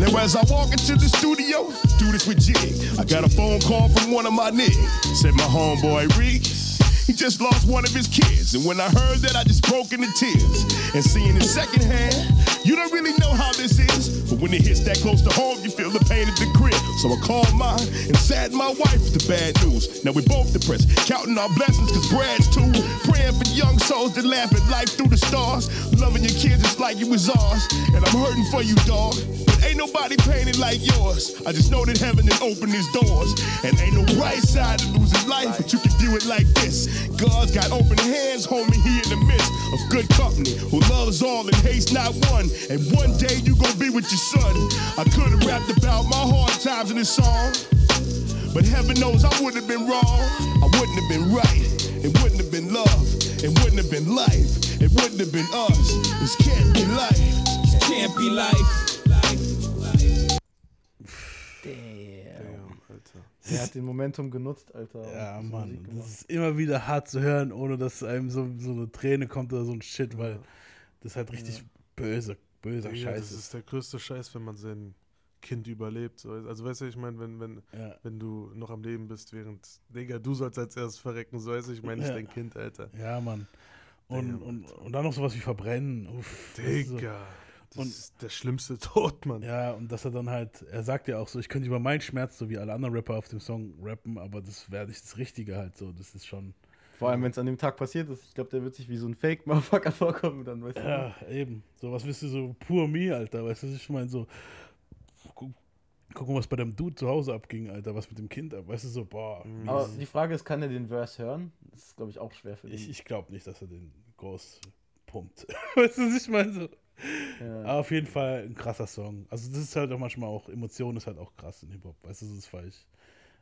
Now as I walk into the studio, do this with Jig. I got a phone call from one of my niggas. Said my homeboy Reek. he just lost one of his kids. And when I heard that, I just broke into tears. And seeing it secondhand, you don't really know how this is. But when it hits that close to home, you feel the pain at the crib. So I called mine and saddened my wife with the bad news. Now we both depressed, counting our blessings, cause Brad's too. Praying for young souls that laugh at life through the stars. Loving your kids just like it was ours. And I'm hurting for you, dog. But ain't nobody painted like yours. I just know that heaven has opened its doors. And ain't no right side to losing life, but you can do it like this. God's got open hands, homie, he in the midst of good company who loves all and hates not one. And one day you gon' be with your son. I could have rapped about my hard times in this song. But heaven knows I wouldn't have been wrong. I wouldn't have been right. It wouldn't have been love. It wouldn't have been life. It wouldn't have been us. This can't be life. This can't be life. Damn. Er hat den Momentum genutzt, Alter. Ja, Mann. Musik Das ist immer wieder hart zu hören, ohne dass einem so, so eine Träne kommt oder so ein Shit, weil das halt richtig böse, böser Digga, Scheiß das ist. ist der größte Scheiß, wenn man sein Kind überlebt. So. Also weißt du, ich meine, wenn, wenn, Ja. wenn du noch am Leben bist, während, Digga, du sollst als erstes verrecken, so weißt du, ich meine nicht Ja. dein Kind, Alter. Ja, Mann. Und, Damn, und, und dann noch sowas wie Verbrennen. Uff, Digga, das und, ist der schlimmste Tod, Mann. Ja, und dass er dann halt, er sagt ja auch so, ich könnte über meinen Schmerz, so wie alle anderen Rapper auf dem Song rappen, aber das wäre nicht das Richtige halt so. Das ist schon. Vor allem, wenn es an dem Tag passiert ist. Ich glaube, der wird sich wie so ein Fake-Motherfucker vorkommen. Dann, weißt du? Ja, eben. So, was willst du so, pur me, Alter, weißt du, ich meine, so, guck, mal, was bei dem Dude zu Hause abging, Alter, was mit dem Kind ab, weißt du, so, boah. Aber mies. die Frage ist, kann er den Verse hören? Das ist, glaube ich, auch schwer für ihn. Ich, ich glaube nicht, dass er den groß pumpt. weißt du, was ich meine, so. Ja. Aber auf jeden Fall ein krasser Song. Also, das ist halt auch manchmal auch, Emotion ist halt auch krass in Hip-Hop, weißt du, das ist falsch.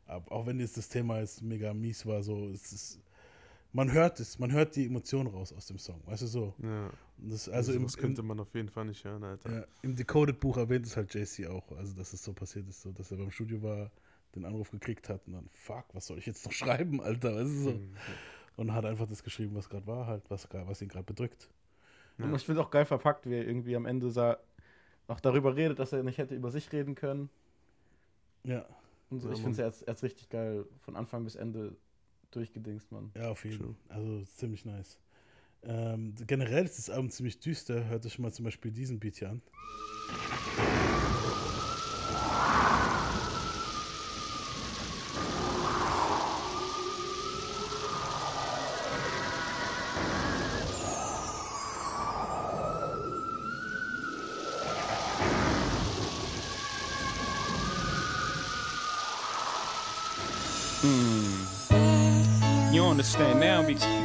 auch wenn jetzt das Thema jetzt mega mies war, so, es ist, man hört es, man hört die Emotionen raus aus dem Song, weißt du so. Ja. Das, also im, das könnte man auf jeden Fall nicht hören, Alter. ja, im Decoded-Buch erwähnt es halt JC auch, also dass es so passiert ist, so, dass er beim Studio war, den Anruf gekriegt hat und dann, fuck, was soll ich jetzt noch schreiben, Alter, weißt du so. Mhm. Und hat einfach das geschrieben, was gerade war, halt, was, was ihn gerade bedrückt. Und ich finde es auch geil verpackt, wie er irgendwie am Ende sah, auch darüber redet, dass er nicht hätte über sich reden können. Ja. Und so. Ja, ich finde es jetzt, jetzt richtig geil, von Anfang bis Ende durchgedingst, Mann. Ja, auf jeden Fall. Also ziemlich nice. Ähm, generell ist das Album ziemlich düster. Hört euch mal zum Beispiel diesen Beat hier an.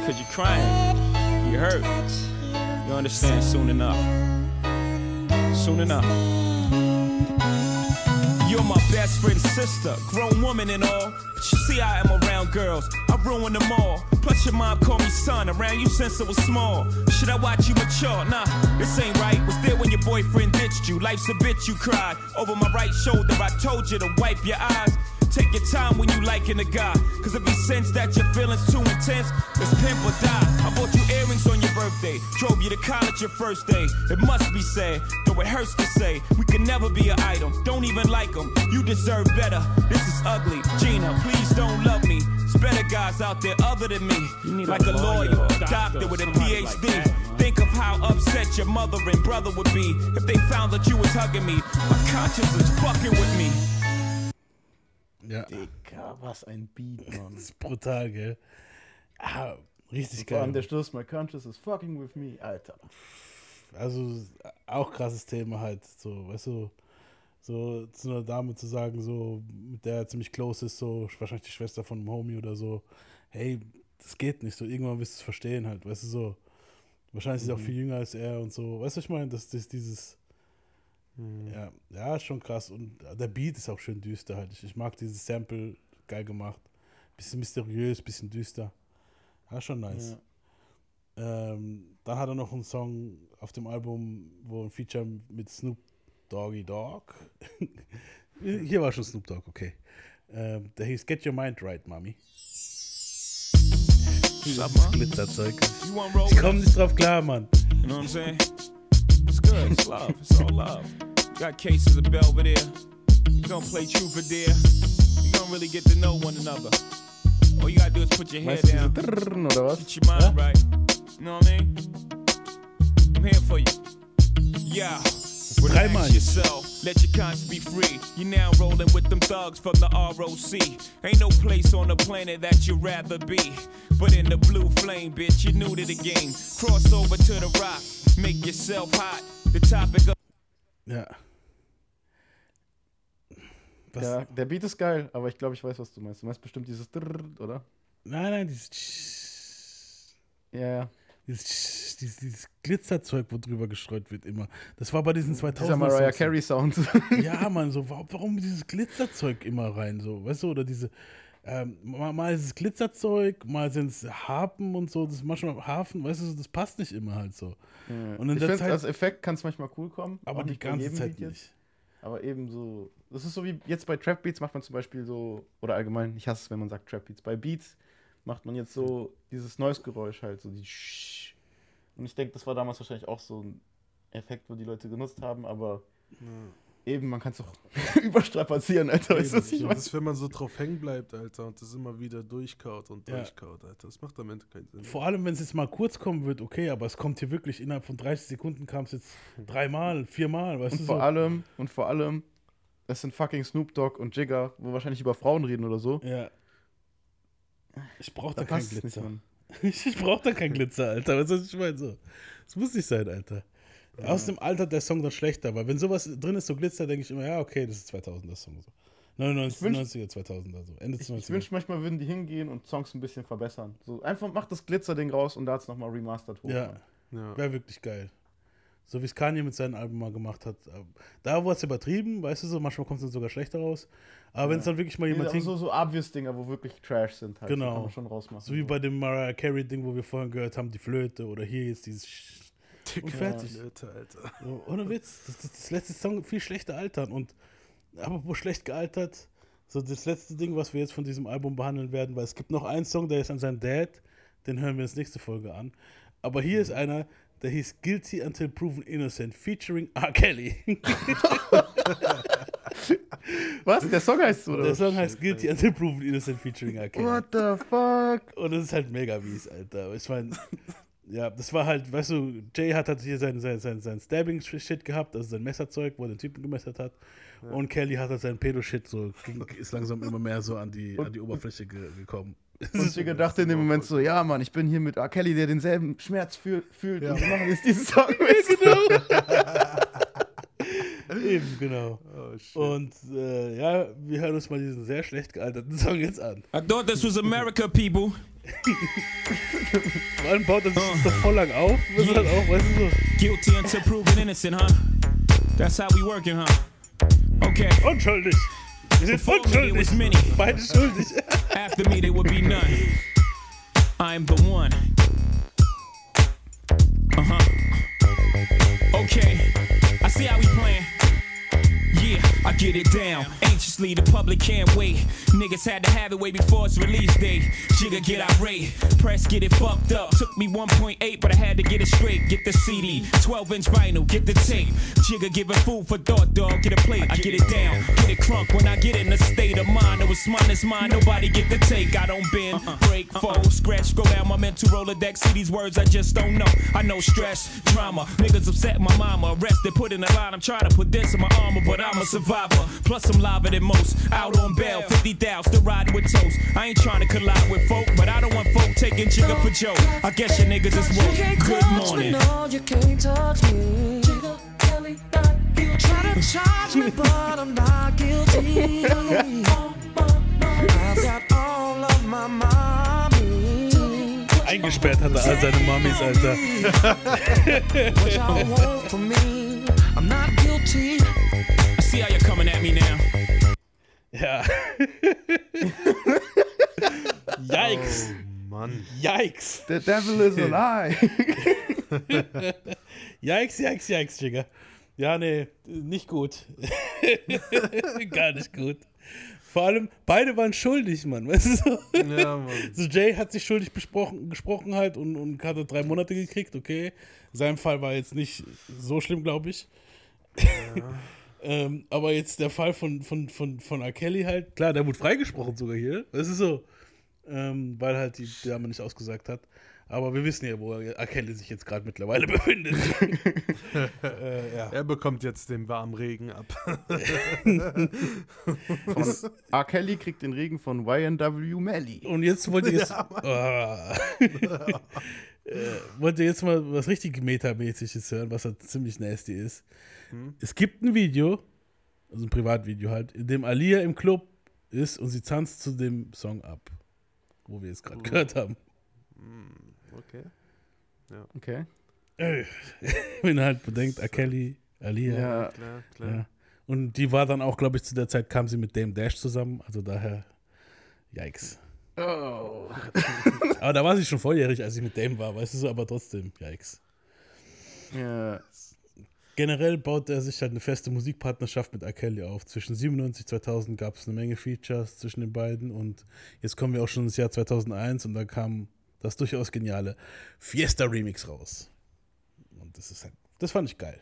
Because you're crying. You hurt. You understand soon enough. Soon enough. You're my best friend's sister, grown woman and all. You see, I am around girls. I ruin them all. Plus, your mom called me son. Around you since I was small. Should I watch you mature? Nah, this ain't right. Was there when your boyfriend ditched you? Life's a bitch, you cried. Over my right shoulder, I told you to wipe your eyes. Take your time when you liking a guy. Cause if he sense that your feelings too intense, it's pimp or die. I bought you earrings on your birthday. Drove you to college your first day. It must be said, though it hurts to say, we can never be an item. Don't even like them. You deserve better. This is ugly. Gina, please don't love me. There's better guys out there other than me. Like a lawyer, doctor with a PhD. Think of how upset your mother and brother would be if they found that you was hugging me. My conscience is fucking with me. Ja. Digga, was ein Beat, Mann. Das ist brutal, gell? Ah, richtig Vor allem geil. der Schluss, my conscience is fucking with me, Alter. Also auch krasses Thema halt, so, weißt du, so zu einer Dame zu sagen, so, mit der er ziemlich close ist, so, wahrscheinlich die Schwester von einem Homie oder so, hey, das geht nicht, so, irgendwann wirst du es verstehen halt, weißt du, so, wahrscheinlich ist sie auch Mhm. viel jünger als er und so, weißt du, ich meine, das ist dieses, ja, ja, ist schon krass und der Beat ist auch schön düster halt, ich, ich mag dieses Sample, geil gemacht, bisschen mysteriös, bisschen düster, ja, schon nice. Ähm, dann hat er noch einen Song auf dem Album, wo ein Feature mit Snoop Doggy Dogg. Hier war schon Snoop Dogg, okay. Ähm, der hieß Get Your Mind Right, Mami. Man? Glitzerzeug. You want roll Ich komme nicht drauf klar, Mann. You know what I'm saying? It's good. It's love. It's all love. Got cases of Belvedere. You gonna play dare. You gonna really get to know one another. All you gotta do is put your head down. Get your mind right. You know what I mean? I'm here for you. Yeah. Relax yourself, let your conscience be free. You're now rolling with them thugs from the ROC. Ain't no place on the planet that you'd rather be. But in the blue flame, bitch, you're new to the game. Cross over to the rock, make yourself hot. The topic of Ja. Ja, der Beat ist geil, aber ich glaube, ich weiß, was du meinst. Du meinst bestimmt dieses Trrrrn, oder? Nein, nein, dieses. Ja, ja. Dieses, dieses, dieses Glitzerzeug, wo drüber gestreut wird immer. Das war bei diesen 2000 Dieser Mariah Carey Sound. Ja, Mann, so, warum, dieses Glitzerzeug immer rein, so, weißt du, oder diese, ähm, mal, mal ist es Glitzerzeug, mal sind es Harpen und so, das ist manchmal Hafen, weißt du, das passt nicht immer halt so. Und in ich der finde, Zeit, als Effekt kann es manchmal cool kommen. aber die ganze Zeit nicht. Aber eben so, das ist so wie jetzt bei Trap Beats macht man zum Beispiel so, oder allgemein, ich hasse es, wenn man sagt Trap Beats. Bei Beats macht man jetzt so dieses Noise-Geräusch halt, so die Sch Und ich denke, das war damals wahrscheinlich auch so ein Effekt, wo die Leute genutzt haben, aber eben, man kann es auch überstrapazieren, Alter. Weißt du, was ich meine? das ist, wenn man so drauf hängen bleibt, Alter, und das immer wieder durchkaut und Ja. durchkaut, Alter. Das macht am Ende keinen Sinn. Vor allem, wenn es jetzt mal kurz kommen wird, okay, aber es kommt hier wirklich innerhalb von 30 Sekunden kam es jetzt dreimal, viermal, weißt Und du vor so. allem, und vor allem, es sind fucking Snoop Dogg und Jigger, wo wahrscheinlich über Frauen reden oder so. Ja. Ich brauch da, Da keinen Glitzer. Ich, brauch da keinen Glitzer, Alter. Weißt du, was ich meine? So. Das muss nicht sein, Alter. Aus dem Alter der Song dann schlechter, weil wenn sowas drin ist, so Glitzer, denke ich immer, ja, okay, das ist 2000er Song. So. 99, wünsch- 90er, 2000er, so. Ende Ich, 90er. ich wünsche manchmal würden die hingehen und Songs ein bisschen verbessern. So einfach macht das Glitzer-Ding raus und da es nochmal remastered hoch. ja, Ja. wäre wirklich geil. So wie es Kanye mit seinen Alben mal gemacht hat. Da wurde es übertrieben, weißt du so, manchmal kommt es dann sogar schlechter raus. Aber wenn es dann wirklich mal Nee, jemand hin- so, so Obvious-Dinger, wo wirklich Trash sind halt. Genau. Kann man schon rausmachen. So wie bei dem Mariah Carey-Ding, wo wir vorhin gehört haben, die Flöte oder hier jetzt dieses Sch- und fertig. Flöte, Alter. So, ohne Witz. Das, das, das letzte Song viel schlechter altern. Und aber wo schlecht gealtert, so das letzte Ding, was wir jetzt von diesem Album behandeln werden, weil es gibt noch einen Song, der ist an seinen Dad, den hören wir jetzt nächste Folge an. Aber hier ist einer, der hieß Guilty Until Proven Innocent, featuring R. Kelly. Was? Der Song heißt so, oder? Der Song heißt Guilty Until Proven Innocent, featuring R. Kelly. What the fuck? Und das ist halt mega mies, Alter. Ich meine, ja, das war halt, weißt du, Jay hat halt hier sein, sein, sein, sein Stabbing-Shit gehabt, also sein Messerzeug, wo er den Typen gemessert hat. Und Kelly hat halt sein Pedo-Shit so, ging, ist langsam immer mehr so an die, an die Oberfläche ge gekommen. Und Digga dachte in dem Moment so, ja Mann, ich bin hier mit R. Kelly, der denselben Schmerz fühl, fühlt. Ja. Und wir machen jetzt diesen Song. genau. Eben, genau. Oh, Und äh, ja, wir hören uns mal diesen sehr schlecht gealterten Song jetzt an. I thought this was America, people. Allem baut das so voll lang auf. Ist halt auch, weißt du, so. Guilty until proven innocent, huh? That's how we working, huh? Okay. Unschuldig. Wir sind Before me, unschuldig. many. Beide schuldig. After me, there would be none. I am the one. Uh huh. Okay, I see how we playing. I get it down. Anxiously, the public can't wait. Niggas had to have it way before its release date. Jigga get irate, press get it fucked up. Took me 1.8, but I had to get it straight. Get the CD, 12 inch vinyl, get the tape. Jigga giving food for thought, dog. Get a plate, I get it down. Get it crunk when I get in a state of mind. It was mine, it's mine. Nobody get the take. I don't bend, uh-uh. break, uh-uh. fold, scratch. Go down my mental Rolodex. See these words I just don't know. I know stress, drama. Niggas upset my mama. Arrested, put in a line. I'm trying to put this in my armor, but I'm a survivor. Plus, I'm liver than most. Out on bail, 50 thou, still riding with toast. I ain't trying to collide with folk, but I don't want folk taking jigga for joke. I guess your niggas is woke. Good morning. No, you can't touch me. Jigga, Kelly, not guilty. Try to charge me, but I'm not guilty. I've got all of my mommy. Eingesperrt hat er all seine Mamis, Alter. What y'all want from me? I'm not guilty. I see how you're coming at me now. Ja. Yikes. Oh, Mann. Yikes. The devil is a lie. Yikes, yikes, yikes, Jigga. Ja, nee, nicht gut. Gar nicht gut. Vor allem, beide waren schuldig, Mann. Weißt du so? Ja, Mann. So Jay hat sich schuldig besprochen, gesprochen halt und, und hatte drei Monate gekriegt, okay. Sein Fall war jetzt nicht so schlimm, glaube ich. Ähm, aber jetzt der Fall von, von, von, von R. Kelly halt, klar, der wurde freigesprochen sogar hier. Das ist so. Ähm, weil halt die Dame nicht ausgesagt hat. Aber wir wissen ja, wo R. Kelly sich jetzt gerade mittlerweile befindet. äh, ja. Er bekommt jetzt den warmen Regen ab. Von R. Kelly kriegt den Regen von YNW Melly. Und jetzt wollt ihr jetzt. Ja. Ah. äh, wollt ihr jetzt mal was richtig Metamäßiges hören, was halt ziemlich nasty ist? Hm? Es gibt ein Video, also ein Privatvideo halt, in dem Alia im Club ist und sie tanzt zu dem Song ab, wo wir jetzt gerade Oh. gehört haben. Okay. Ja. Okay. Wenn halt bedenkt. Kelly, Alia. Ja, klar, klar. Ja. Und die war dann auch, glaube ich, zu der Zeit kam sie mit Dame Dash zusammen, also daher, yikes. Oh. aber da war sie schon volljährig, als sie mit Dame war, weißt du so, aber trotzdem, yikes. Ja. Generell baut er sich halt eine feste Musikpartnerschaft mit R. Kelly auf. Zwischen 97 und 2000 gab es eine Menge Features zwischen den beiden und jetzt kommen wir auch schon ins Jahr 2001 und da kam das durchaus geniale Fiesta Remix raus. Und das ist halt, das fand ich geil.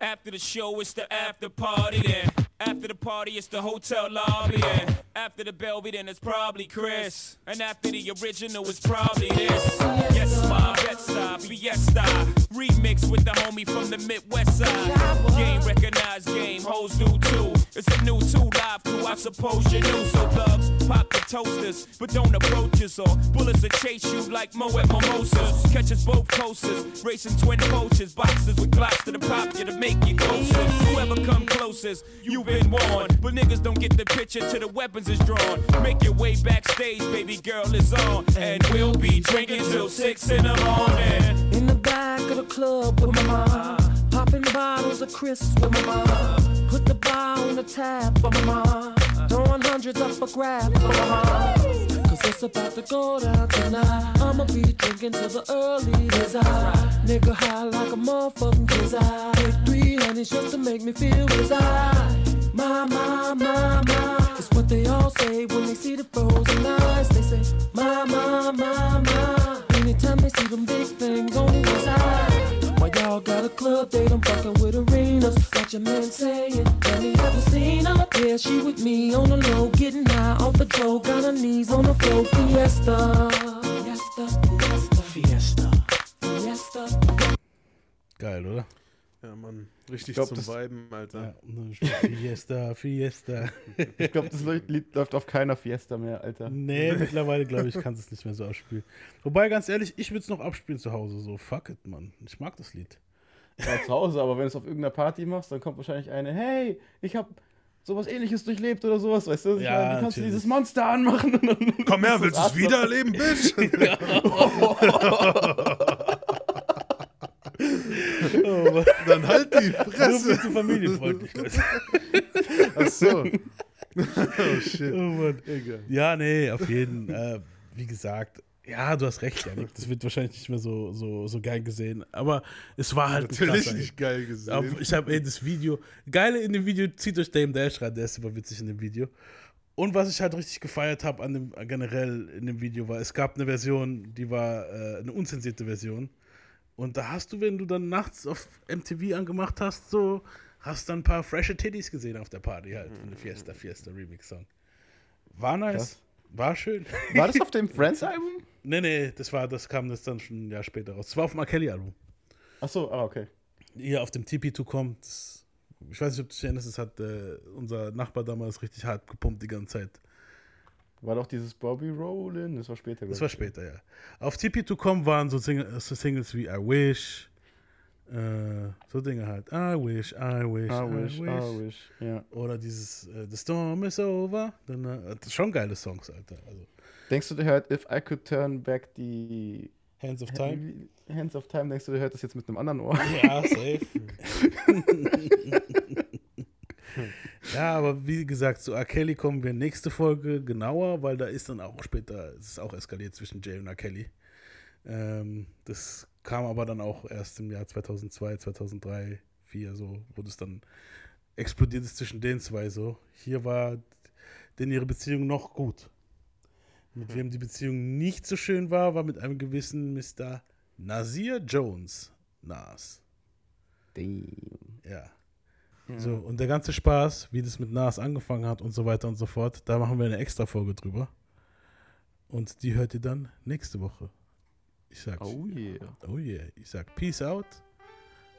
After the show, it's the after party then. After the party, it's the hotel lobby then. After the Belvy, then it's probably Chris. And after the original, it's probably this. Yes, my Betside Fiesta. Remix with the homie from the Midwest side. Game recognized game, hoes do too. It's a new two live crew, I suppose you knew. So thugs, pop the toasters, but don't approach us or bullets will chase you like Moet Mimosas. Catch us both coasters, racing twin coaches, boxes with blocks to the pop you to make you closer. Whoever come closest, you've been warned. But niggas don't get the picture till the weapons is drawn. Make your way backstage, baby girl is on. And we'll be drinking till six in the morning. In the back of the club with my mom. Popping bottles of Chris with my mom. Put the bar on the tab for my mom. Throwing hundreds up for grabs for my mom. Cause it's about to go down tonight. I'ma be drinking till the early desire. Nigga high like a motherfucking desire. Take three honeys just to make me feel desire. My, my, my, my. It's what they all say when they see the frozen eyes. They say, my, my, my, my. Anytime they see them big things on the side. While y'all got a club date, I'm fucking with arenas. Got your man saying, Have you ever seen her? Yeah, she with me on the low, getting high off the dough. Got her knees on the floor, fiesta. Fiesta, fiesta, fiesta. Fiesta. Geil, oder? Ja, Mann. Richtig Ich glaub, zum das- Viben, Alter. Ja, Fiesta, Fiesta. Ich glaube, das Lied läuft auf keiner Fiesta mehr, Alter. Nee, mittlerweile, glaube ich, kannst du es nicht mehr so abspielen. Wobei, ganz ehrlich, ich würde es noch abspielen zu Hause. So, fuck it, Mann. Ich mag das Lied. Ja, zu Hause, aber wenn du es auf irgendeiner Party machst, dann kommt wahrscheinlich eine, hey, ich habe sowas ähnliches durchlebt oder sowas, weißt du? Ja, meine, du kannst dieses Monster anmachen und dann Komm her, willst du es wieder erleben, Bitch? Oh. Dann halt die Fresse. zu Familienfreundlichkeit. Ach so. oh shit. Oh Mann. Egal. Ja, nee, auf jeden. Äh, wie gesagt, ja, du hast recht, Janik. Das wird wahrscheinlich nicht mehr so, so, so geil gesehen. Aber es war halt Natürlich krasser nicht geil gesehen. Aber ich habe ey, das Video. Geile in dem Video, zieht euch Dame Dash rein, der ist super witzig in dem Video. Und was ich halt richtig gefeiert habe an dem generell in dem Video war, es gab eine Version, die war äh, eine unzensierte Version. Und da hast du, wenn du dann nachts auf MTV angemacht hast, so, hast dann ein paar frische Titties gesehen auf der Party halt, von der Fiesta Fiesta Remix Song. War nice, Krass. war schön. War das auf dem Friends-Album? nee, nee, das war, das kam das dann schon ein Jahr später raus. Das war auf dem. Kelly Album. Ach so, ah, okay. hier auf dem TP2 kommt. Ich weiß nicht, ob du dich erinnerst, das hat äh, unser Nachbar damals richtig hart gepumpt die ganze Zeit. War doch dieses Bobby Rollin, das war später. Das war später, ja. Auf TP2com waren so, Sing so Singles wie I Wish, äh, so Dinge halt. I wish, I wish, I wish, I wish, ja. Oder dieses äh, The Storm is over. Dann, äh, schon geile Songs, Alter. Also, Denkst du, der hört If I Could Turn Back die Hands of Time. Hands of Time, denkst du, der hört das jetzt mit einem anderen Ohr? Ja, safe. ja, aber wie gesagt, zu R. Kelly kommen wir nächste Folge genauer, weil da ist dann auch später, es ist auch eskaliert zwischen Jay und R. Kelly. Ähm, das kam aber dann auch erst im Jahr 2002, 2003, 2004 so, wo das dann explodiert ist zwischen den zwei so. Hier war denn ihre Beziehung noch gut. Mit wem die Beziehung nicht so schön war, war mit einem gewissen Mr. Nasir Jones. Nas. Ja. So, und der ganze Spaß, wie das mit Nas angefangen hat und so weiter und so fort, da machen wir eine extra Folge drüber. Und die hört ihr dann nächste Woche. Ich sag. Oh yeah. Oh yeah. Ich sag Peace out.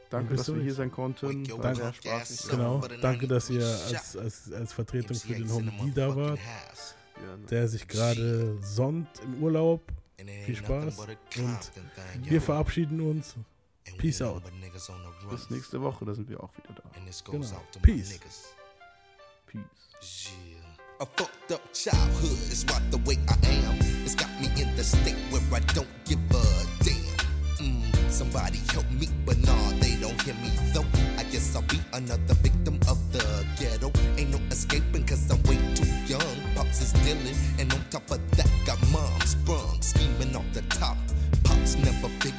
Danke, dass wir hier sein konnten. Danke, spaßig. genau. Danke, dass ihr als, als, als Vertretung für den Homie da wart. Der sich gerade sonnt im Urlaub. Viel Spaß. Und wir verabschieden uns. And Peace out. Bis nächste Woche, da sind wir auch wieder da. Genau. Peace. Peace. Yeah. A fucked up childhood is why the way I am. It's got me in the state where I don't give a damn. Mm, somebody help me, but nah, they don't hear me though. I guess I'll be another victim of the ghetto. Ain't no escaping cause I'm way too young. Pops is dealing, and on top of that, got mom sprung, scheming off the top. Pops never figured.